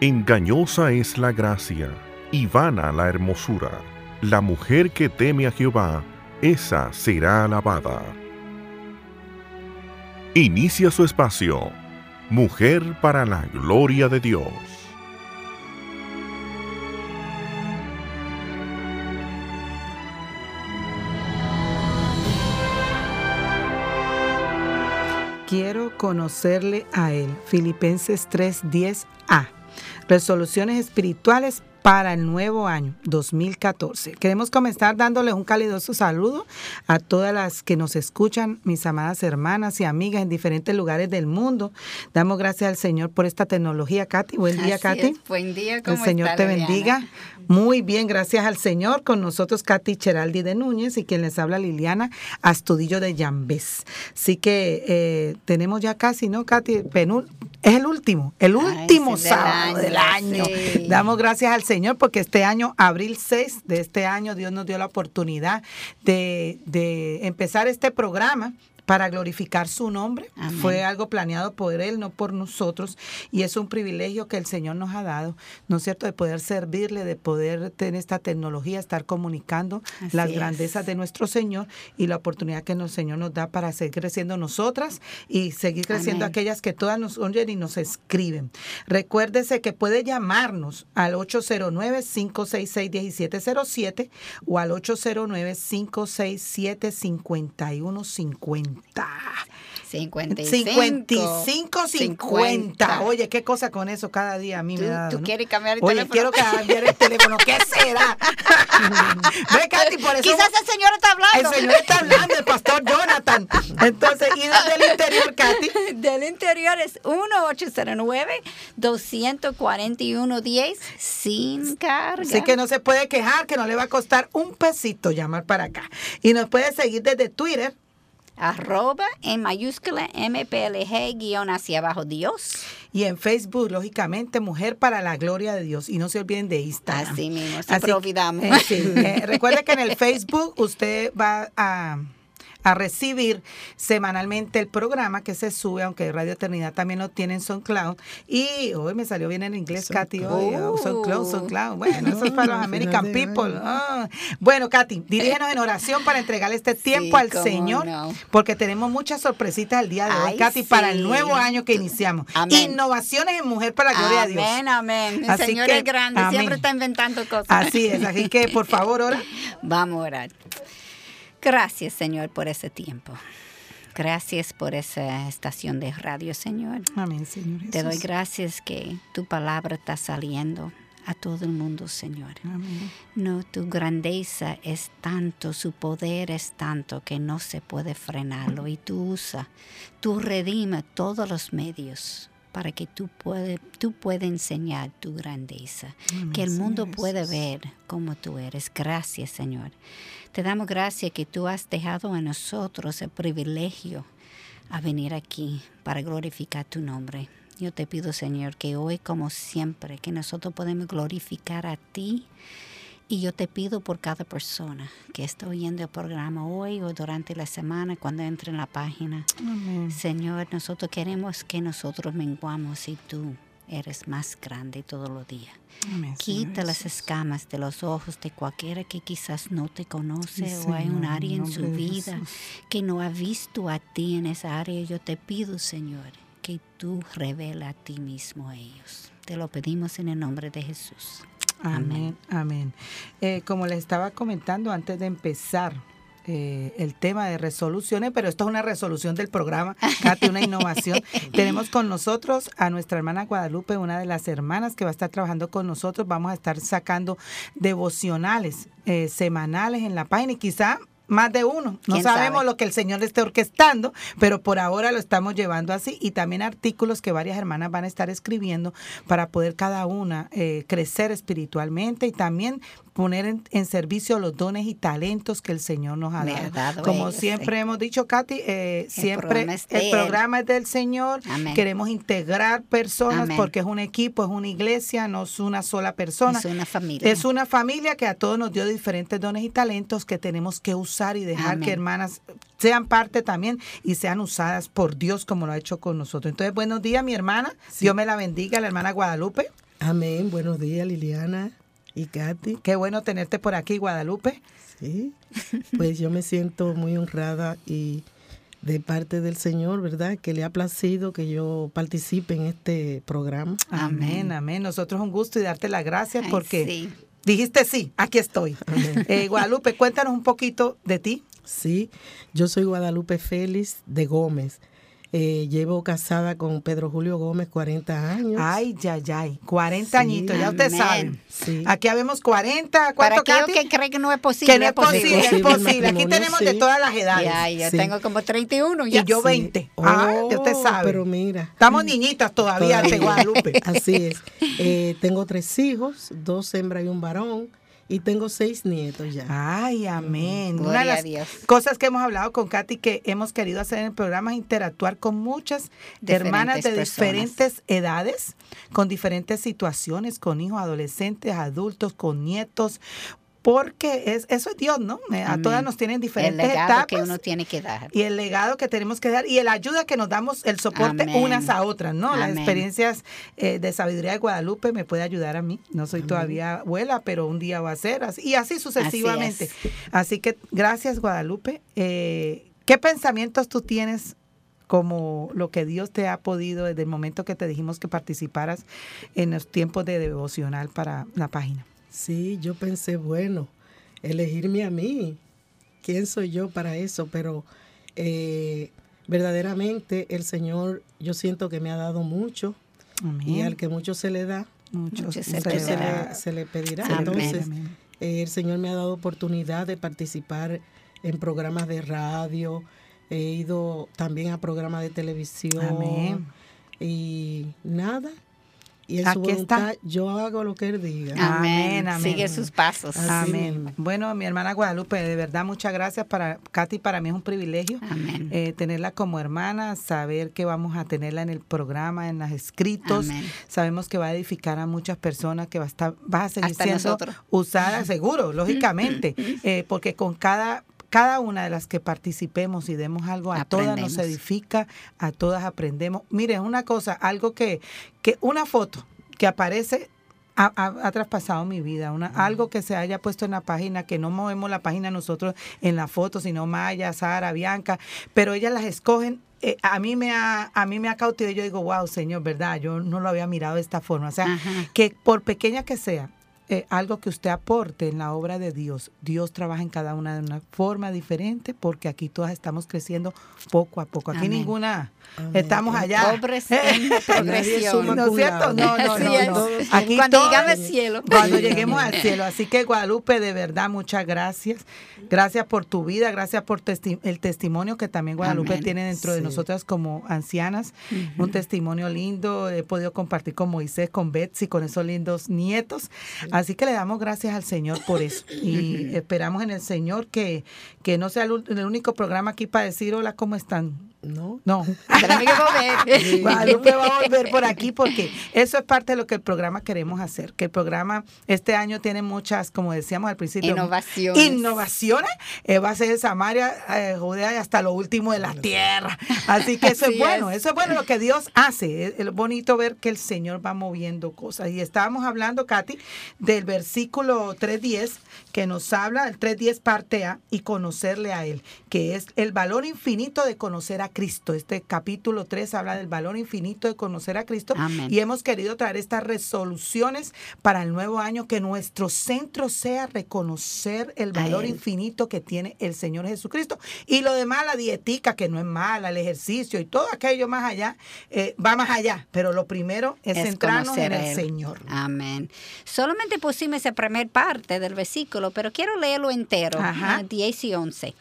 Engañosa es la gracia y vana la hermosura. La mujer que teme a Jehová, esa será alabada. Inicia su espacio. Mujer para la gloria de Dios. Quiero conocerle a Él. Filipenses 3:10a. Resoluciones espirituales para el nuevo año 2014. Queremos comenzar dándoles un calidoso saludo a todas las que nos escuchan, mis amadas hermanas y amigas en diferentes lugares del mundo. Damos gracias al Señor por esta tecnología, Katy. Buen día, Katy. Buen día, ¿cómo El Señor te bendiga. Muy bien, gracias al Señor. Con nosotros Katy Cheraldi de Núñez y quien les habla Liliana Astudillo de Yambés. Así que eh, tenemos ya casi, ¿no, Katy? Penul es el último, el último del sábado año, del año. sí. Damos gracias al Señor porque este año, abril 6 de este año, Dios nos dio la oportunidad de, de empezar este programa para glorificar su nombre. Amén. Fue algo planeado por Él, no por nosotros. Y es un privilegio que el Señor nos ha dado, ¿no es cierto?, de poder servirle, de poder tener esta tecnología, estar comunicando Así las es. grandezas de nuestro Señor y la oportunidad que el Señor nos da para seguir creciendo nosotras y seguir creciendo Amén. aquellas que todas nos oyen y nos escriben. Recuérdese que puede llamarnos al 809-566-1707 o al 809-567-5150. 55. 55 50. Oye, qué cosa con eso cada día a mí ¿Tú, me da. tú ¿no? quieres cambiar el Oye, teléfono? quiero cambiar el teléfono. ¿Qué será? Ve, Katy, por eso. Quizás el señor está el hablando. Señor está hablando, el pastor Jonathan. Entonces, y desde el interior, Katy. Del interior es 1-809-241-10 sin carga. Así que no se puede quejar, que no le va a costar un pesito llamar para acá. Y nos puede seguir desde Twitter, Arroba en mayúscula MPLG guion hacia abajo Dios. y en Facebook, lógicamente, Mujer para la Gloria de Dios. Y no se olviden de Instagram. Así mismo, siempre Así- olvidamos. eh, sí, eh, recuerde que en el Facebook usted va a, a recibir semanalmente el programa que se sube, aunque Radio Eternidad también lo tiene en SoundCloud. Y hoy me salió bien en inglés, Katy. Hoy, oh, SoundCloud, SoundCloud. Bueno, eso es para los American people. Ah. Bueno, Katy, dirígenos en oración para entregarle este tiempo al Señor, no. porque tenemos muchas sorpresitas el día de hoy, Ay, Katy, para el nuevo año que iniciamos. Amén. Innovaciones en Mujer para la Gloria de Dios. Amén, amén. El Así Señor que, es grande, amén. siempre está inventando cosas. Así es, así que por favor, ora. Vamos a orar. Gracias, Señor, por ese tiempo. Gracias por esa estación de radio, Señor. Amén, Señor Jesús. Te doy gracias que tu palabra está saliendo a todo el mundo, Señor. Amén. No, tu grandeza es tanto, su poder es tanto que no se puede frenarlo. Y tú usas, tú redime todos los medios para que tú puedas tú enseñar tu grandeza, que el mundo Señor pueda Jesús. ver cómo tú eres. Gracias, Señor. Te damos gracias que tú has dejado a nosotros el privilegio a venir aquí para glorificar tu nombre. Yo te pido, Señor, que hoy, como siempre, que nosotros podemos glorificar a ti. Y yo te pido por cada persona que está oyendo el programa hoy o durante la semana, cuando entre en la página. Amén. Señor, nosotros queremos que nosotros menguamos y tú eres más grande todos los días. Amén, Quita las escamas de los ojos de cualquiera que quizás no te conoce Sí, o hay un área en su vida Jesús. que no ha visto a ti en esa área. Yo te pido, Señor, que tú revela a ti mismo a ellos. Te lo pedimos en el nombre de Jesús. Amén, amén. Eh, como les estaba comentando antes de empezar eh, el tema de resoluciones, pero esto es una resolución del programa, Katy, una innovación. Tenemos con nosotros a nuestra hermana Guadalupe, una de las hermanas que va a estar trabajando con nosotros. Vamos a estar sacando devocionales eh, semanales en la página y quizá más de uno. No ¿Quién sabemos sabe? lo que el Señor esté orquestando, pero por ahora lo estamos llevando así. Y también artículos que varias hermanas van a estar escribiendo para poder cada una eh, crecer espiritualmente y también poner en, en servicio los dones y talentos que el Señor nos ha dado. ha dado Como ellos, siempre sí. hemos dicho, Katy, eh, siempre programa el programa es del Señor. Amén. Queremos integrar personas Amén. porque es un equipo, es una iglesia, no es una sola persona. Es una familia. Es una familia que a todos nos dio diferentes dones y talentos que tenemos que usar y dejar Amén. que hermanas sean parte también y sean usadas por Dios como lo ha hecho con nosotros. Entonces, buenos días, mi hermana. Dios me la bendiga, la hermana Guadalupe. Amén. Buenos días, Liliana y Katy. Qué bueno tenerte por aquí, Guadalupe. Sí, pues yo me siento muy honrada y de parte del Señor, ¿verdad? Que le ha placido que yo participe en este programa. Amén, amén. Nosotros un gusto y darte las gracias porque dijiste sí, aquí estoy. Eh, Guadalupe, cuéntanos un poquito de ti. Sí, yo soy Guadalupe Félix de Gómez. Eh, llevo casada con Pedro Julio Gómez 40 años. Ay, ya, ya, 40 añitos, ya usted sabe. Aquí habemos 40. Para aquellos que creen que no es posible. Que no es posible, es posible. Aquí tenemos de todas las edades. Ya, yo tengo como 31 ya. Y yo 20. ah, usted oh, sabe. Pero mira. Estamos niñitas todavía, todavía. Guadalupe. Así es. Eh, tengo tres hijos, dos hembras y un varón y tengo seis nietos ya. Ay, amén. Una de las cosas que hemos hablado con Katy que hemos querido hacer en el programa es interactuar con muchas hermanas de diferentes edades, con diferentes situaciones, con hijos adolescentes, adultos, con nietos, porque es, eso es Dios, ¿no? Eh, a todas nos tienen diferentes el legado etapas. que uno tiene que dar. Y el legado que tenemos que dar y la ayuda que nos damos, el soporte unas a otras, ¿no? Las experiencias eh, de sabiduría de Guadalupe me puede ayudar a mí. No soy todavía abuela, pero un día va a ser así. Y así sucesivamente. Así, que gracias, Guadalupe. Eh, ¿Qué pensamientos tú tienes como lo que Dios te ha podido desde el momento que te dijimos que participaras en los tiempos de devocional para la página? Sí, yo pensé, bueno, elegirme a mí. ¿Quién soy yo para eso? Pero eh, verdaderamente el Señor, yo siento que me ha dado mucho. Y al que mucho se le da, mucho, se, le, pedirá. Entonces, eh, el Señor me ha dado oportunidad de participar en programas de radio. He ido también a programas de televisión. Y nada, y en su voluntad yo hago lo que él diga. Amén, amén. Sigue sus pasos. amén. Bueno, mi hermana Guadalupe, de verdad muchas gracias para Katy, para mí es un privilegio eh, tenerla como hermana, saber que vamos a tenerla en el programa, en los escritos. Sabemos que va a edificar a muchas personas, que va a estar, va a seguir siendo usada, seguro, lógicamente, eh, porque con cada cada una de las que participemos y demos algo, a todas nos edifica, a todas aprendemos. Mire, una cosa, algo que, que una foto que aparece ha, traspasado mi vida. Una, Algo que se haya puesto en la página, que no movemos la página nosotros en la foto, sino Maya, Sara, Bianca, pero ellas las escogen. Eh, a mí me ha a mí me ha cautivado yo digo wow señor verdad yo no lo había mirado de esta forma o sea que por pequeña que sea eh, algo que usted aporte en la obra de Dios. Dios trabaja en cada una de una forma diferente porque aquí todas estamos creciendo poco a poco. Aquí ninguna estamos allá. Pobres en progresión. ¿No es cierto? No, no, no. Aquí cuando lleguemos al cielo. Cuando lleguemos al cielo. Así que Guadalupe, de verdad, muchas gracias. Gracias por tu vida, gracias por el testimonio que también Guadalupe tiene dentro de nosotras como ancianas. Un testimonio lindo. He podido compartir con Moisés, con Betsy, con esos lindos nietos. Así que le damos gracias al Señor por eso. Y esperamos en el Señor que, que no sea el, único programa aquí para decir hola, ¿cómo están? No. No. Guadalupe va a volver por aquí porque eso es parte de lo que el programa queremos hacer. Que el programa este año tiene muchas, como decíamos al principio, innovaciones. Innovaciones. Eh, va a ser Samaria, eh, Judea y hasta lo último de la tierra. Así que eso es bueno. Eso es bueno lo que Dios hace. Es, bonito ver que el Señor va moviendo cosas. Y estábamos hablando, Katy, del versículo 3.10 que nos habla, el 3.10 parte A, y conocerle a Él, que es el valor infinito de conocer a Cristo. Este capítulo 3 habla del valor infinito de conocer a Cristo y hemos querido traer estas resoluciones para el nuevo año, que nuestro centro sea reconocer el valor infinito que tiene el Señor Jesucristo. Y lo demás, la dietica, que no es mala, el ejercicio y todo aquello más allá, eh, va más allá. Pero lo primero es, centrarnos en el Señor. Amén. Solamente pusimos esa primera parte del versículo, pero quiero leerlo entero, 10 y 11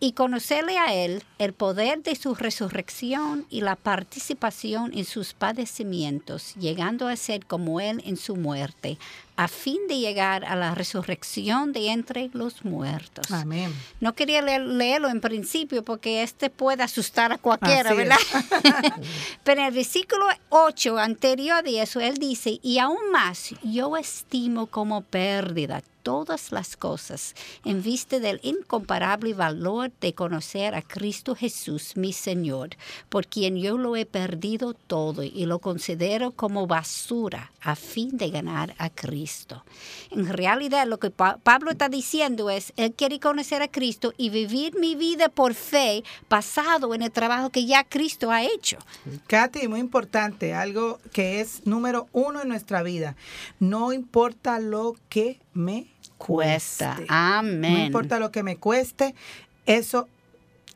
y conocerle a Él, el poder de su resurrección y la participación en sus padecimientos, llegando a ser como Él en su muerte, a fin de llegar a la resurrección de entre los muertos. Amén. No quería leer- leerlo en principio porque este puede asustar a cualquiera, Así. ¿verdad? Pero en el versículo 8 anterior de eso, él dice, y aún más, yo estimo como pérdida todas las cosas en vista del incomparable valor de conocer a Cristo Jesús, mi Señor, por quien yo lo he perdido todo y lo considero como basura a fin de ganar a Cristo. En realidad lo que Pa- Pablo está diciendo es, él quiere conocer a Cristo y vivir mi vida por fe basado en el trabajo que ya Cristo ha hecho. Katy, muy importante, algo que es número uno en nuestra vida. No importa lo que me Cuesta. cueste. Amén. No importa lo que me cueste, eso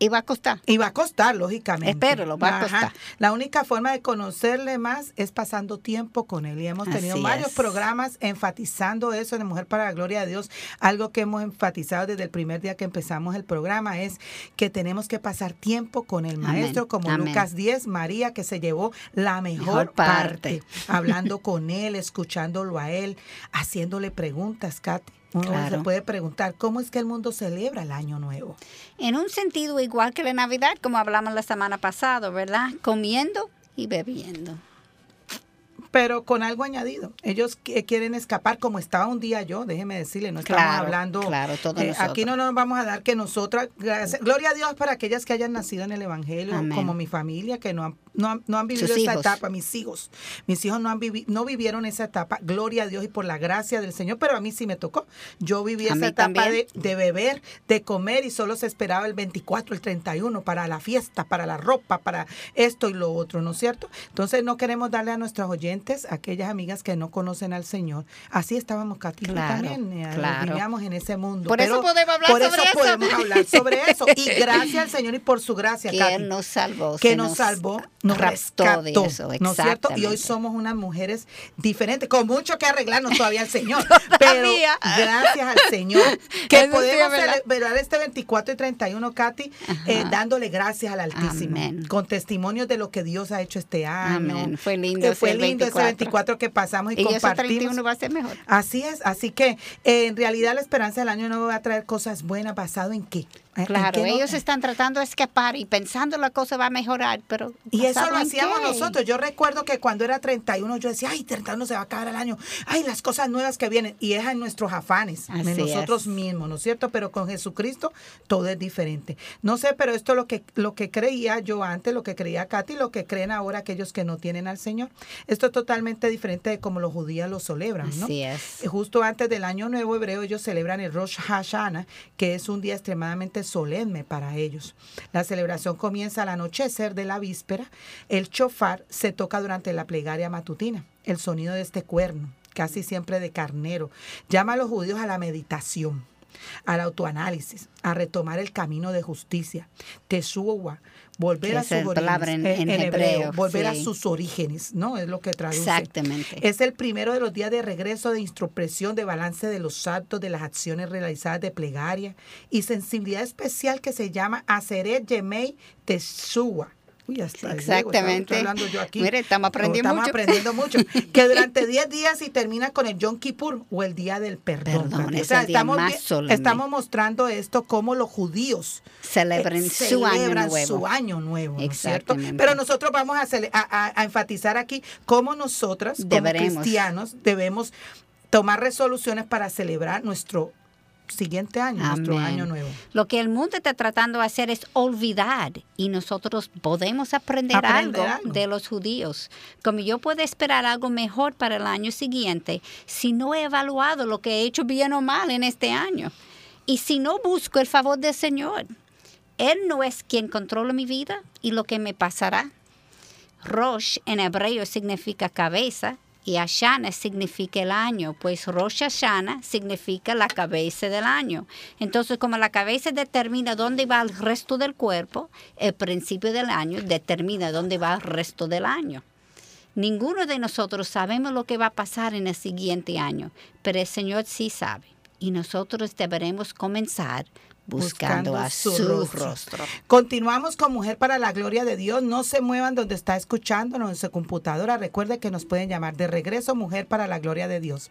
Y va a costar. y va a costar, lógicamente. Espéralo, va a costar. La única forma de conocerle más es pasando tiempo con él. Y hemos tenido Así varios es. programas enfatizando eso en Mujer para la Gloria de Dios. Algo que hemos enfatizado desde el primer día que empezamos el programa es que tenemos que pasar tiempo con el Amén, Maestro, como amén. Lucas 10, María, que se llevó la mejor, Mejor parte. parte. hablando con él, escuchándolo a él, haciéndole preguntas, Katy. Uno Claro. se puede preguntar, ¿cómo es que el mundo celebra el Año Nuevo? En un sentido igual que la Navidad, como hablamos la semana pasada, ¿verdad? Comiendo y bebiendo. Pero con algo añadido. Ellos qui- quieren escapar como estaba un día yo, déjeme decirle, no estamos Claro, hablando. claro, eh, aquí no nos vamos a dar que nosotras, gracias- gloria a Dios para aquellas que hayan nacido en el Evangelio, Amén. como mi familia, que no han, no han, no han vivido Sus esa hijos. etapa, mis hijos. Mis hijos no, han vivi- no vivieron esa etapa, gloria a Dios y por la gracia del Señor, pero a mí sí me tocó. Yo viví A esa etapa de, de beber, de comer y solo se esperaba el 24, el 31 para la fiesta, para la ropa, para esto y lo otro, ¿no es cierto? Entonces no queremos darle a nuestros oyentes, aquellas amigas que no conocen al Señor. Así estábamos, Katy, Claro, también. eh, claro. Vivíamos en ese mundo. Por eso podemos hablar por sobre eso eso. podemos hablar sobre eso. Y gracias al Señor y por su gracia, Que Katy nos salvó. que nos salvó, nos raptó rescató, de eso. ¿no es cierto? Y hoy somos unas mujeres diferentes, con mucho que arreglarnos todavía al Señor, pero gracias al Señor que Eso podemos celebrar este 24 y 31, Katy, eh, dándole gracias al Altísimo, Amén. con testimonios de lo que Dios ha hecho este año. Amén. Fue lindo Eh, fue lindo ese 24 que pasamos y, Y ese compartimos. 31 va a ser mejor. Así es, así que eh, en realidad la esperanza del año nuevo va a traer cosas buenas, ¿basado en qué? ¿Eh? ¿En Claro, no- ellos están tratando de escapar y pensando la cosa va a mejorar, pero Y eso ¿basado lo hacíamos qué? nosotros. Yo recuerdo que cuando era 31 yo decía, ay, 31 se va a acabar el año. Ay, las cosas nuevas que vienen. Y es en nuestros afanes, de Así nosotros es. mismos, ¿no es cierto? Pero con Jesucristo todo es diferente. No sé, pero esto es lo que, lo que creía yo antes, lo que creía Katy, lo que creen ahora aquellos que no tienen al Señor. Esto es totalmente diferente de como los judíos lo celebran, ¿no? Así es. Justo antes del Año Nuevo Hebreo, ellos celebran el Rosh Hashanah, que es un día extremadamente solemne para ellos. La celebración comienza al anochecer de la víspera. El chofar se toca durante la plegaria matutina. El sonido de este cuerno, casi siempre de carnero, llama a los judíos a la meditación, al autoanálisis, a retomar el camino de justicia. Teshuva, volver a sus es palabra orígenes. en- eh, en hebreo, volver a sus orígenes, ¿no? Es lo que traduce. Exactamente. Es el primero de los días de regreso de introspección, de balance de los actos, de las acciones realizadas de plegaria y sensibilidad especial que se llama Aseret Yemei Teshua. Uy, hasta Exactamente. estoy hablando yo aquí. Mire, estamos aprendiendo Estamos mucho. aprendiendo mucho. Que durante 10 días y termina con el Yom Kippur o el día del perdón. Perdón, el día estamos, estamos mostrando esto como los judíos eh, su celebran su año nuevo, ¿no cierto? Pero nosotros vamos a, cele- a- a- a enfatizar aquí cómo nosotras, como Deberemos. cristianos, debemos tomar resoluciones para celebrar nuestro siguiente año, nuestro año nuevo. Lo que el mundo está tratando de hacer es olvidar y nosotros podemos aprender, Aprender algo, algo. de los judíos. Como yo puedo esperar algo mejor para el año siguiente si no he evaluado lo que he hecho bien o mal en este año. Y si no busco el favor del Señor. Él no es quien controla mi vida y lo que me pasará. Rosh en hebreo significa cabeza y Hashanah significa el año, pues Rosh Hashanah significa la cabeza del año. Entonces, como la cabeza determina dónde va el resto del cuerpo, el principio del año determina dónde va el resto del año. Ninguno de nosotros sabemos lo que va a pasar en el siguiente año, pero el Señor sí sabe. Y nosotros deberemos comenzar buscando, a su, rostro. Continuamos con Mujer para la Gloria de Dios. No se muevan donde está escuchándonos en su computadora. Recuerde que nos pueden llamar de regreso Mujer para la Gloria de Dios.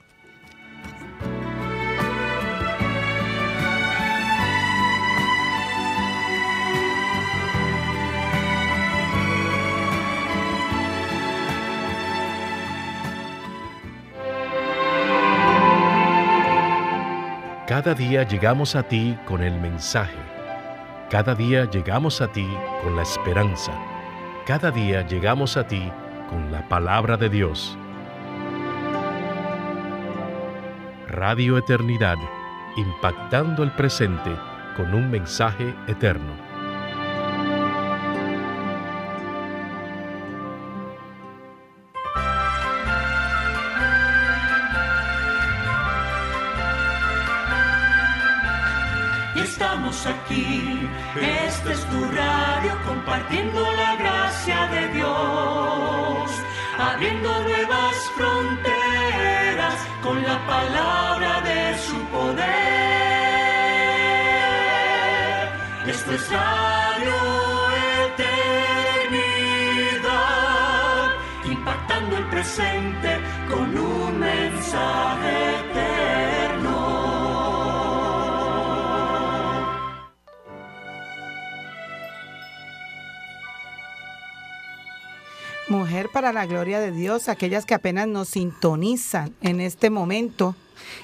Cada día llegamos a ti con el mensaje. Cada día llegamos a ti con la esperanza. Cada día llegamos a ti con la palabra de Dios. Radio Eternidad, impactando el presente con un mensaje eterno. Estamos aquí, este es tu radio, compartiendo la gracia de Dios, abriendo nuevas fronteras con la palabra de su poder. Esto es Radio Eternidad, impactando el presente Para la gloria de Dios, aquellas que apenas nos sintonizan en este momento.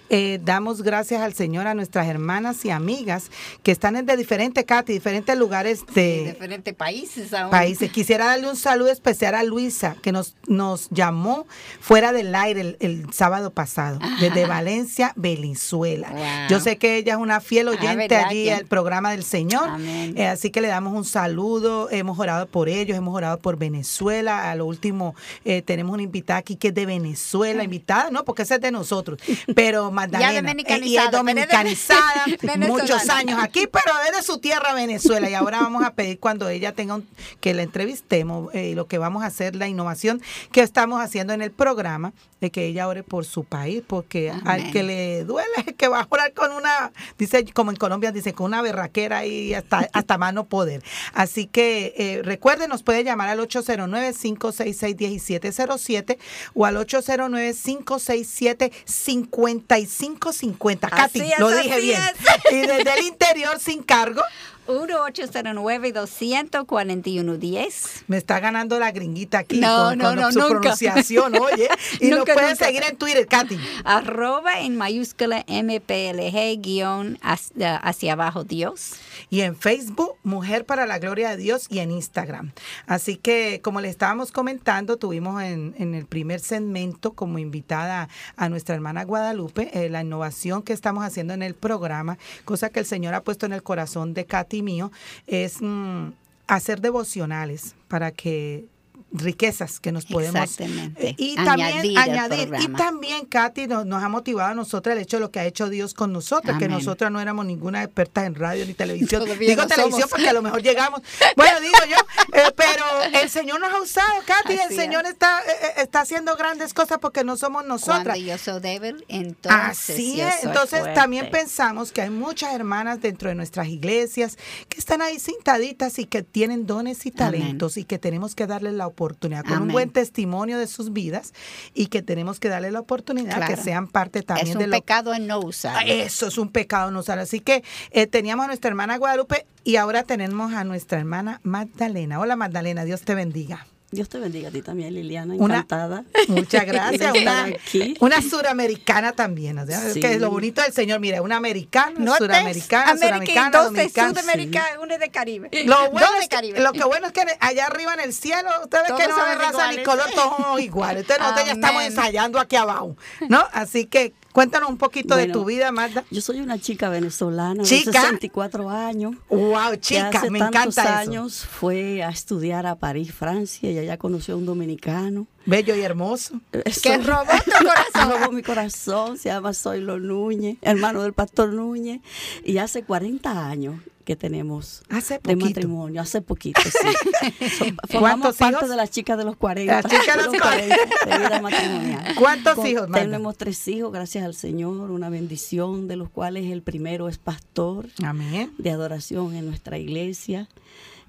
Eh, damos gracias al Señor a nuestras hermanas y amigas que están de diferentes, Katy, diferentes lugares de diferentes países aún. países. Quisiera darle un saludo especial a Luisa, que nos, nos llamó fuera del aire el, el sábado pasado, desde Valencia, Venezuela. Wow. Yo sé que ella es una fiel Ah, oyente ¿verdad allí al programa del Señor. Eh, así que le damos un saludo. Hemos orado por ellos, hemos orado por Venezuela. A lo último, eh, tenemos una invitada aquí que es de Venezuela, invitada, no, porque esa es de nosotros. Pero Magdalena. dominicanizada, eh, y es pero dominicanizada, muchos años aquí, pero es de su tierra, Venezuela. Y ahora vamos a pedir cuando ella tenga un, que la entrevistemos, eh, lo que vamos a hacer, la innovación que estamos haciendo en el programa, de que ella ore por su país, porque al que le duele es que va a orar con una, dice, como en Colombia dice, con una berraquera y hasta, hasta más no poder. Así que eh, recuerden, nos puede llamar al 809-566-1707 o al 809-567-5550. Katy, es, lo dije bien. es. Y desde el interior sin cargo. 1-809-241-10. Me está ganando la gringuita aquí No, con, no, con no, su nunca. pronunciación, oye. Y nos Nunca, pueden nunca. seguir en Twitter, Katy. Arroba en mayúscula MPLG guion hacia, hacia abajo Dios. Y en Facebook, Mujer para la Gloria de Dios, y en Instagram. Así que, como le estábamos comentando, tuvimos en, en el primer segmento como invitada a nuestra hermana Guadalupe eh, la innovación que estamos haciendo en el programa, cosa que el Señor ha puesto en el corazón de Katy y mío, es mm, hacer devocionales para que riquezas que nos podemos Exactamente. eh, y Añadir también añadir y también Katy nos, nos ha motivado a nosotros el hecho de lo que ha hecho Dios con nosotros que nosotras no éramos ninguna experta en radio ni televisión Todavía digo no televisión somos. porque a lo mejor llegamos bueno digo yo eh, pero el Señor nos ha usado Katy el Señor es. está eh, eh, está haciendo grandes cosas porque no somos nosotras Cuando yo soy débil, entonces Así es. Entonces fuerte. también pensamos que hay muchas hermanas dentro de nuestras iglesias que están ahí sentaditas y que tienen dones y Amén. talentos y que tenemos que darles la oportunidad con un Amén. buen testimonio de sus vidas y que tenemos que darles la oportunidad que Claro. sean parte también es de un lo pecado en no usar. eso es un pecado no usar. Así que eh, teníamos a nuestra hermana Guadalupe y ahora tenemos a nuestra hermana Magdalena. Hola Magdalena, Dios te bendiga. Dios te bendiga a ti también, Liliana, Una- encantada. Muchas gracias. de Una, una suramericana también. O sea, Sí. que es lo bonito del Señor. Mira, una americana, No suramericana, suramericana, dos de dominicana. Sudamérica, uno es de Caribe. Lo bueno, de es que, Caribe. lo que bueno es que allá arriba en el cielo, ustedes Todos que no somos hay raza ni color, todos somos iguales. Entonces nosotros ya estamos ensayando aquí abajo, ¿no? Así que cuéntanos un poquito de tu vida, Magda. Yo soy una chica venezolana Chica. de 64 años. Wow, que chica, hace me tantos encanta eso. años fue a estudiar a París, Francia, y allá conoció a un dominicano. Bello y hermoso. Que robó tu corazón. robó mi corazón, se llama Zoilo Núñez, hermano del pastor Núñez, y hace 40 años que tenemos Hace de matrimonio, hace poquito, sí. So- ¿Cuántos Formamos parte hijos? de las chicas de los 40. Las chicas de los 40. de vida matrimonial. ¿Cuántos Con- hijos, Magda? Tenemos tres hijos, gracias al Señor, una bendición, de los cuales el primero es pastor Amén. de adoración en nuestra iglesia.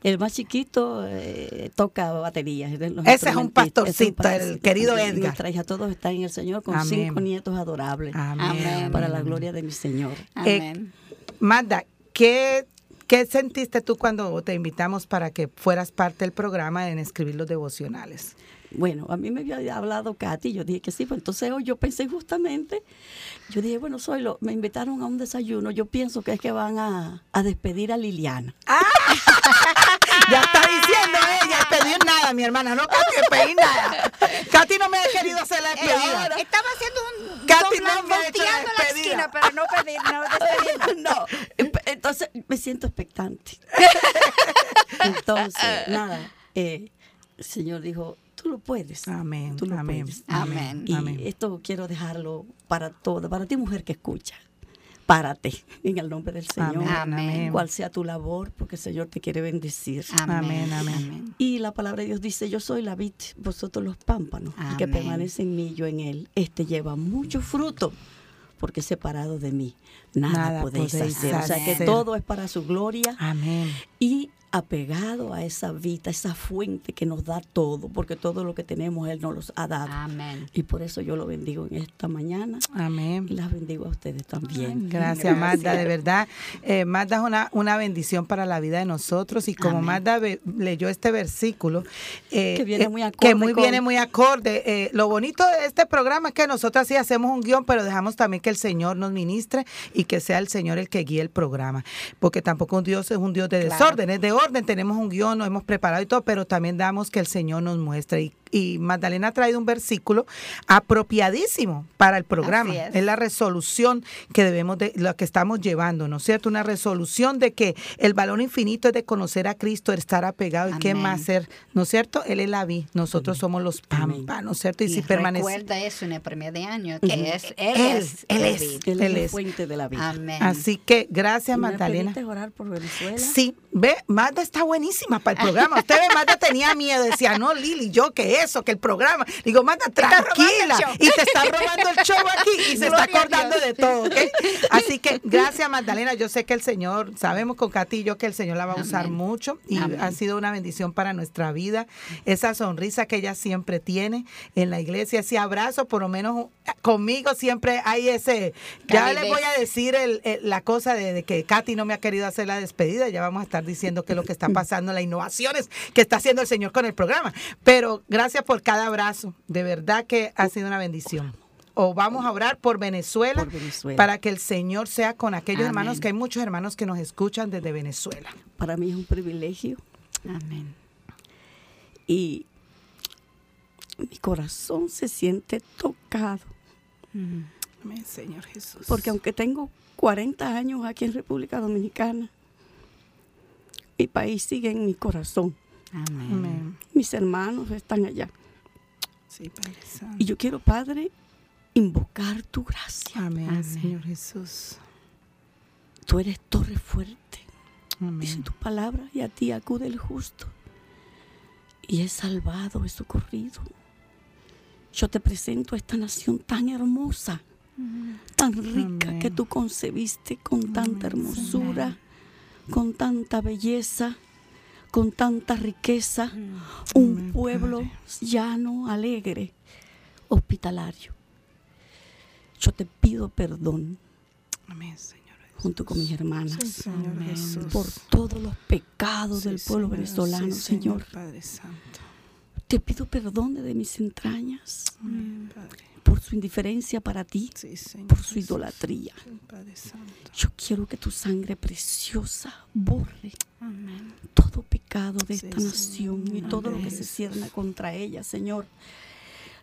El más chiquito eh, toca batería. es de los Ese es un pastorcito, el querido. Edgar. Nuestra hija, todos están en el Señor con Amén. cinco nietos adorables. Amén. Amén. Para la gloria de mi Señor. Amén. Magda, ¿qué ¿Qué sentiste tú cuando te invitamos para que fueras parte del programa en escribir los devocionales? Bueno, a mí me había hablado Katy, yo dije que sí, pues entonces yo pensé justamente, yo dije, bueno, soy lo, me invitaron a un desayuno, yo pienso que es que van a, a despedir a Liliana. ¡Ah! ya está diciendo ella, pedir nada, mi hermana, no Katy pedir nada. Katy no me ha querido hacer la despedida. Eh, estaba haciendo un Katy no me ha hecho la despedida. esquina, pero no pedir, no no, entonces me siento expectante. Entonces, nada, eh, el Señor dijo, tú lo puedes. Amén, Tú lo amén, puedes. amén, Y amén. esto quiero dejarlo para todo, para ti mujer que escucha. Párate en el nombre del Señor. Amén, amén. Cual sea tu labor, porque el Señor te quiere bendecir. Amén, amén. Y la palabra de Dios dice, yo soy la vid, vosotros los pámpanos, y que Amén. permanece en mí, yo en él. Este lleva mucho fruto, porque separado de mí, nada, Nada podéis, podéis hacer. O sea que hacer. todo es para su gloria Amén. y apegado a esa vida, esa fuente que nos da todo, porque todo lo que tenemos Él nos los ha dado. Amén. Y por eso yo lo bendigo en esta mañana y Amén. las bendigo a ustedes también. Gracias, Magda, de verdad. Eh, Magda es una, una bendición para la vida de nosotros y como Amén. Leyó este versículo, eh, Que viene eh, muy que acorde muy con- viene muy acorde. Eh, lo bonito de este programa es que nosotros sí hacemos un guion, pero dejamos también que el Señor nos ministre y que sea el Señor el que guíe el programa, porque tampoco un Dios es un Dios de Claro. desorden, es de orden. Tenemos un guion, nos hemos preparado y todo, pero también damos que el Señor nos muestre. Y, y Magdalena ha traído un versículo apropiadísimo para el programa. Así es. es la resolución que debemos de, lo que estamos llevando, ¿no es cierto? Una resolución de que el valor infinito es de conocer a Cristo, estar apegado y qué más ser, ¿no es cierto? Él es la vid, nosotros somos los pampa, ¿no es cierto? Y, Y si permanece. recuerda eso en el primer de año, que es, él, Él, es, él el es. Él, Él es la es. fuente de la vida. Amén. Así que gracias, ¿Y me Magdalena. orar por Venezuela? Sí, ve, Magda está buenísima para el programa. Usted ve, Magda tenía miedo, decía, no, Lili, yo que eso, que el programa. Digo, Magda, tranquila. Y te está robando el show aquí y se está Gloria acordando de todo, ¿ok? Así que gracias, Magdalena. Yo sé que el Señor, sabemos con Katy y yo que el Señor la va a usar Amén. mucho y Amén. ha sido una bendición para nuestra vida. Esa sonrisa que ella siempre tiene en la iglesia, ese abrazo, por lo menos conmigo siempre hay ese. Ya Calidez. les voy a decir el- el- la cosa de, de que Katy no me ha querido hacer la despedida. Ya vamos a estar diciendo qué es lo que está pasando, las innovaciones que está haciendo el Señor con el programa. Pero gracias por cada abrazo. De verdad que ha sido una bendición. O vamos a orar por Venezuela, Por Venezuela. para que el Señor sea con aquellos Amén. hermanos, que hay muchos hermanos que nos escuchan desde Venezuela. Para mí es un privilegio Amén. y mi corazón se siente tocado. Amén, Señor Jesús. Porque aunque tengo 40 años aquí en República Dominicana, mi país sigue en mi corazón. Amén. Amén. Mis hermanos están allá. Sí, Padre Santo. Y yo quiero, Padre, invocar tu gracia. Amén, Amén. Señor Jesús. Tú eres torre fuerte, dice Amén. tu palabra, y a ti acude el justo. Y es salvado, es socorrido. Yo te presento a esta nación tan hermosa, tan rica Amén. que tú concebiste con tanta hermosura, con tanta belleza, con tanta riqueza. Un Amén, pueblo llano, alegre, hospitalario. Yo te pido perdón Amén, Señor junto con mis hermanas Sí, Señor Amén. Jesús. por todos los pecados Sí, del pueblo Señor, venezolano, sí, Señor. Padre Santo. Te pido perdón desde mis entrañas Amén, Padre. Por su indiferencia para ti, Sí, Señor por su idolatría. Yo quiero que tu sangre preciosa borre Amén. todo pecado de Sí, esta nación y todo lo que se cierna contra ella, Señor.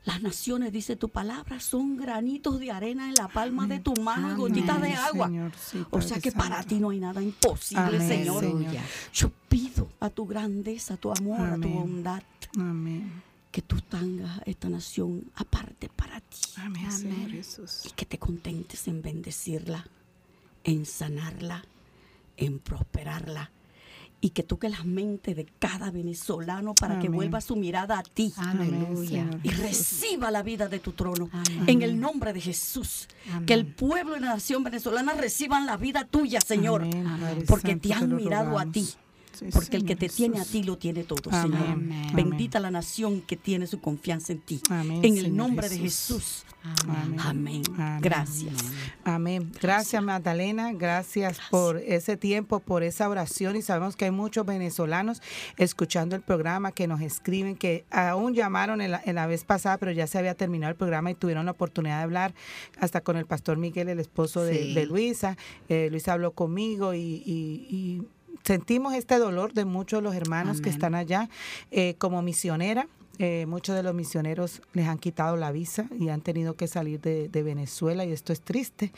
Las naciones, dice tu palabra, son granitos de arena en la palma de tu mano Amén, gotitas de agua. Señor, sí, O sea que para ti no hay nada imposible, Amén, Señor. Señor. Yo pido a tu grandeza, a tu amor, a tu bondad, Amén. Que tú tengas esta nación aparte para ti Amén, Amén. Señor Jesús. y que te contentes en bendecirla, en sanarla, en prosperarla y que toque las mentes de cada venezolano para que vuelva su mirada a ti Aleluya. Y reciba la vida de tu trono. Amén. En el nombre de Jesús, que el pueblo y la nación venezolana reciban la vida tuya, Señor, porque te han mirado a ti. Sí, porque el que te tiene a ti lo tiene todo, Amén. Señor. Amén. Bendita la nación que tiene su confianza en ti. Amén, en el nombre de Jesús. Amén. Gracias. Amén. Gracias, Magdalena. Gracias, por ese tiempo, por esa oración. Y sabemos que hay muchos venezolanos escuchando el programa que nos escriben, que aún llamaron en la, en la vez pasada, pero ya se había terminado el programa y tuvieron la oportunidad de hablar hasta con el pastor Miguel, el esposo de, Sí. de Luisa. Eh, Luisa habló conmigo y, y- y sentimos este dolor de muchos de los hermanos que están allá eh, como misionera. Eh, muchos de los misioneros les han quitado la visa y han tenido que salir de, de Venezuela y esto es triste.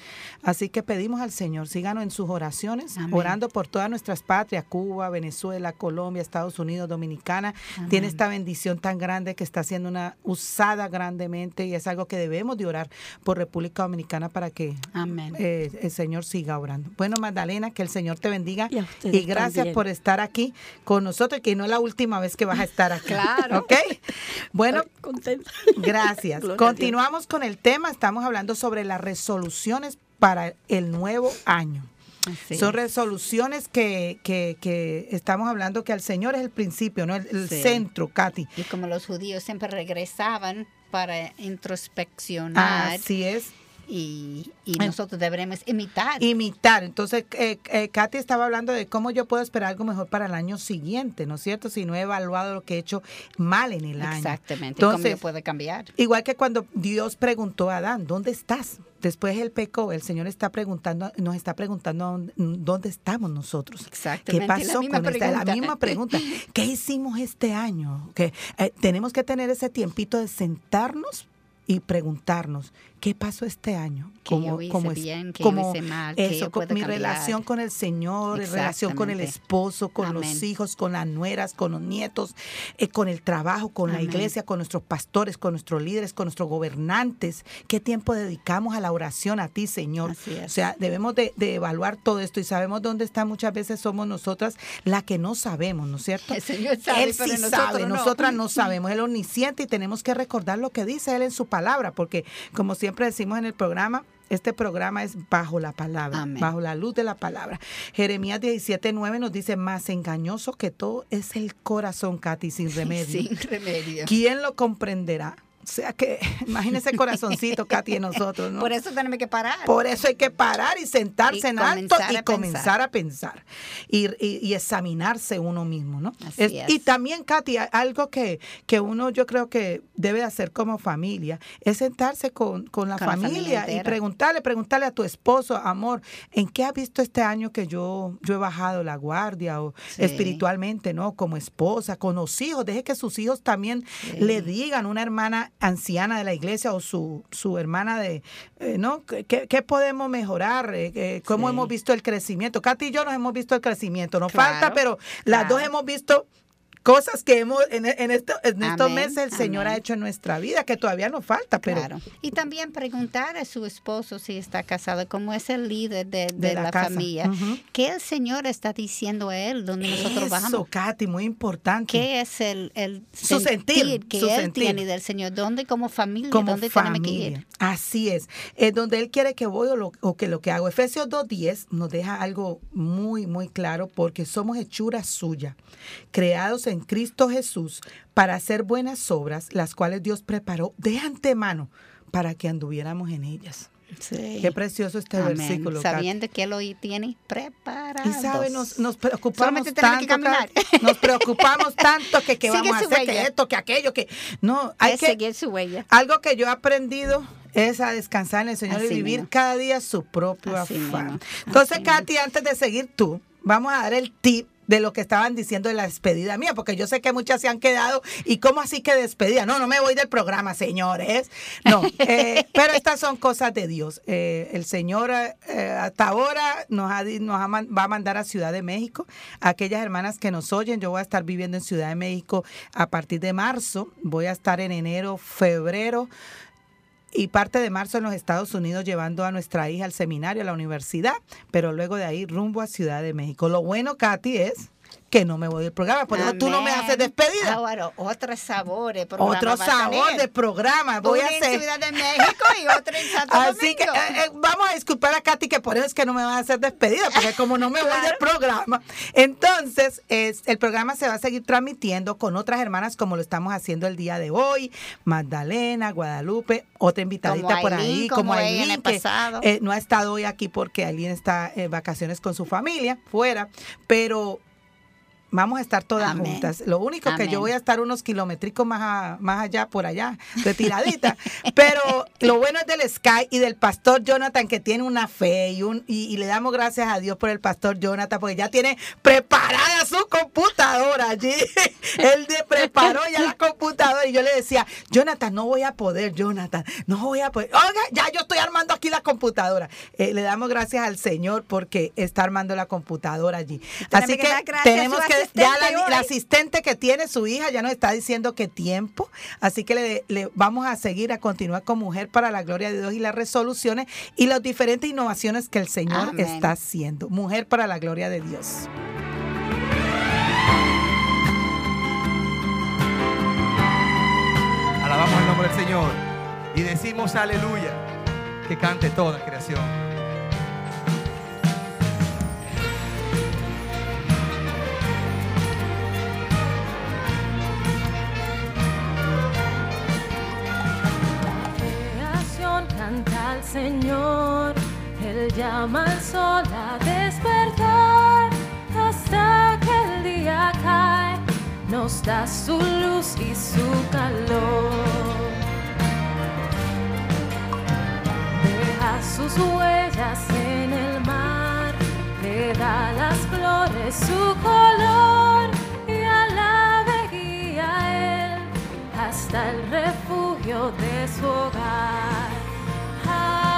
Así que pedimos al Señor, síganos en sus oraciones, Amén. orando por todas nuestras patrias, Cuba, Venezuela, Colombia, Estados Unidos, Dominicana. Amén. Tiene esta bendición tan grande que está siendo una usada grandemente y es algo que debemos de orar por República Dominicana para que Amén. eh, el Señor siga orando. Bueno, Magdalena, que el Señor te bendiga Y gracias también. por estar aquí con nosotros, que no es la última vez que vas a estar aquí. Claro. ¿Ok? Bueno, contenta. gracias. Gloria. Continuamos con el tema. Estamos hablando sobre las resoluciones para el nuevo año. Son es. resoluciones que, que, que estamos hablando que al Señor es el principio, ¿no? El, el Sí. centro, Katy. Y como los judíos siempre regresaban para introspeccionar Así es. Y, y nosotros deberemos imitar. imitar. Entonces, eh, eh, Katy estaba hablando de cómo yo puedo esperar algo mejor para el año siguiente, ¿no es cierto? Si no he evaluado lo que he hecho mal en el año. Exactamente. ¿Cómo Entonces, yo puede cambiar? Igual que cuando Dios preguntó a Adán, ¿dónde estás? Después él pecó, el Señor está preguntando, nos está preguntando dónde- estamos nosotros. ¿Qué Exactamente, la pasó misma con esta? La misma pregunta. ¿Qué hicimos este año? Que eh, tenemos que tener ese tiempito de sentarnos y preguntarnos qué pasó este año, ¿Qué yo hice es- bien? ¿Qué yo hice mal? ¿Qué eso, yo con puedo mi cambiar? relación con el Señor, relación con el esposo, con los hijos, con las nueras, con los nietos, eh, con el trabajo, con la iglesia, con nuestros pastores, con nuestros líderes, con nuestros gobernantes. ¿Qué tiempo dedicamos a la oración a ti, Señor? O sea, debemos de, de evaluar todo esto y sabemos dónde está. Muchas veces somos nosotras las que no sabemos, ¿no es cierto? El Señor sabe, Él sí sabe, no. nosotras no sabemos. Él omnisciente y tenemos que recordar lo que dice Él en su palabra, porque como siempre decimos en el programa, este programa es bajo la palabra, Amén. bajo la luz de la palabra. Jeremías 17, 9 nos dice, más engañoso que todo es el corazón, Katy, sin remedio. Sin remedio. ¿Quién lo comprenderá? O sea que, imagínese ese corazoncito, Katy, en nosotros, ¿no? Por eso tenemos que parar. Por eso hay que parar y sentarse Y en alto y a comenzar a pensar y, y- y examinarse uno mismo, ¿no? Así es. Y también, Katy, algo que, que uno yo creo que debe hacer como familia es sentarse con, con la Con la familia y preguntarle, preguntarle a tu esposo, amor, ¿en qué has visto este año que yo, yo he bajado la guardia o Sí. espiritualmente, ¿no? Como esposa, con los hijos, deje que sus hijos también Sí. le digan, una hermana anciana de la iglesia o su, su hermana de, eh, ¿no? ¿Qué, qué- podemos mejorar? Eh, eh, ¿Cómo Sí. hemos visto el crecimiento? Katy y yo nos hemos visto el crecimiento. Nos Claro, falta, pero las dos hemos visto cosas que hemos en, en esto- en estos meses el Señor ha hecho en nuestra vida, que todavía nos falta, pero Claro. Y también preguntar a su esposo si está casado, como es el líder de, de De la familia. ¿qué el Señor está diciendo a él donde nosotros eso? Katy, muy importante. ¿Qué es el, el Su sentir, que su él sentir. tiene del Señor? ¿Dónde como familia? como ¿Dónde tenemos que familia. ir? Así es. Es donde Él quiere que voy o, lo- o que lo que hago. Efesios 2.10 nos deja algo muy, muy claro porque somos hechura suya, creados en Cristo Jesús para hacer buenas obras, las cuales Dios preparó de antemano para que anduviéramos en ellas. Sí. Qué precioso este Amén. versículo. Sabiendo que él hoy tiene preparado. Y sabe, nos, nos preocupamos tanto, que caminar. Nos preocupamos tanto que vamos a hacer, que esto, que aquello, que no, hay es que seguir su huella. algo que yo he aprendido es a descansar en el Señor y vivir mismo. cada día su propio Así afán. Entonces, Katy, antes de seguir tú, vamos a dar el tip de lo que estaban diciendo de la despedida mía, porque yo sé que muchas se han quedado. ¿Y cómo así que despedida? No, no me voy del programa, señores. No, eh, pero estas son cosas de Dios. Eh, el Señor eh, hasta ahora nos, ha nos ha va a mandar a Ciudad de México. A aquellas hermanas que nos oyen, yo voy a estar viviendo en Ciudad de México a partir de marzo. Voy a estar en enero, febrero y parte de marzo en los Estados Unidos llevando a nuestra hija al seminario, a la universidad, pero luego de ahí rumbo a Ciudad de México. Lo bueno, Katy, es que no me voy del programa. Por eso tú no me haces despedida. Ahora, otros sabores. Otro va sabor de programa. Voy a en hacer. Ciudad de México y otro en Santo Así que eh, eh, vamos a disculpar a Katy que por eso es que no me van a hacer despedida, porque como no me voy del programa, entonces es, el programa se va a seguir transmitiendo con otras hermanas como lo estamos haciendo el día de hoy, Magdalena, Guadalupe, otra invitadita Como por Aileen, ahí, como como en Aileen, que eh, no ha estado hoy aquí porque Aileen está en vacaciones con su familia fuera, pero vamos a estar todas Amén. juntas. Lo único que yo voy a estar unos kilométricos más, a- más allá, por allá, retiradita. Pero lo bueno es del Sky y del pastor Jonathan, que tiene una fe y, un, y, y le damos gracias a Dios por el pastor Jonathan, porque ya tiene preparada su computadora allí. Él preparó ya la computadora y yo le decía, Jonathan, no voy a poder, Jonathan, no voy a poder. Oiga, ya yo estoy armando aquí la computadora. Eh, le damos gracias al Señor porque está armando la computadora allí. Así que que tenemos su que, ya asistente la, asistente que tiene su hija ya nos está diciendo que tiempo, así que le, le vamos a seguir a continuar con Mujer para la Gloria de Dios y las resoluciones y las diferentes innovaciones que el Señor Amén. está haciendo. Mujer para la Gloria de Dios. Alabamos el nombre del Señor y decimos aleluya. Que cante toda creación. Canta al Señor, Él llama al sol a despertar hasta que el día cae, nos da su luz y su calor. Deja sus huellas en el mar, le da las flores su color y alabe guía a él hasta el refugio de su hogar. Aleluya,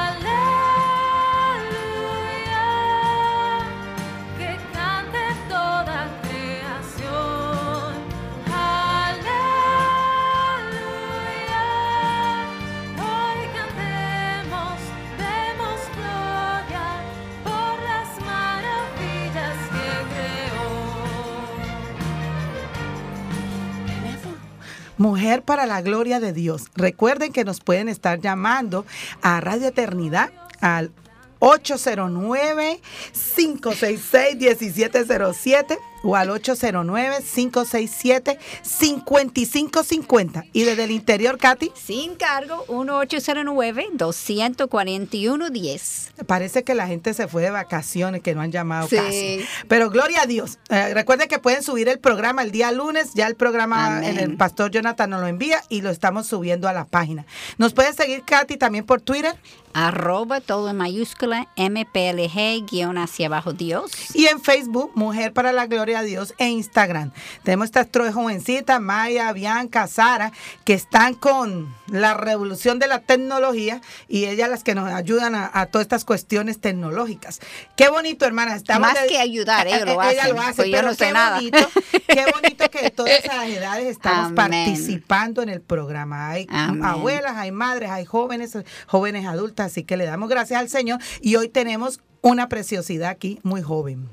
Mujer para la Gloria de Dios. Recuerden que nos pueden estar llamando a Radio Eternidad al 809-566-1707 o al 809-567-5550. Y desde el interior, Katy, Sin cargo, 1809-241-10. parece que la gente se fue de vacaciones, que no han llamado Sí. casi. Pero gloria a Dios. Eh, recuerden que pueden subir el programa el día lunes. Ya el programa Amén. en el pastor Jonathan nos lo envía y lo estamos subiendo a la página. Nos pueden seguir, Katy, también por Twitter Arroba todo en mayúscula, MPLG, guion hacia abajo Dios. y en Facebook, Mujer para la Gloria a Dios, e Instagram. Tenemos estas tres jovencitas, Maya, Bianca, Sara, que están con la revolución de la tecnología y ellas las que nos ayudan a, a todas estas cuestiones tecnológicas. Qué bonito, hermana. Estamos Más que ayudar, ellos lo Ella hacen, lo hace, pues yo pero no sé qué nada. bonito, qué bonito que de todas esas edades estamos Amén. participando en el programa. Hay Amén. abuelas, hay madres, hay jóvenes, jóvenes así que le damos gracias al Señor y hoy tenemos una preciosidad aquí, muy joven.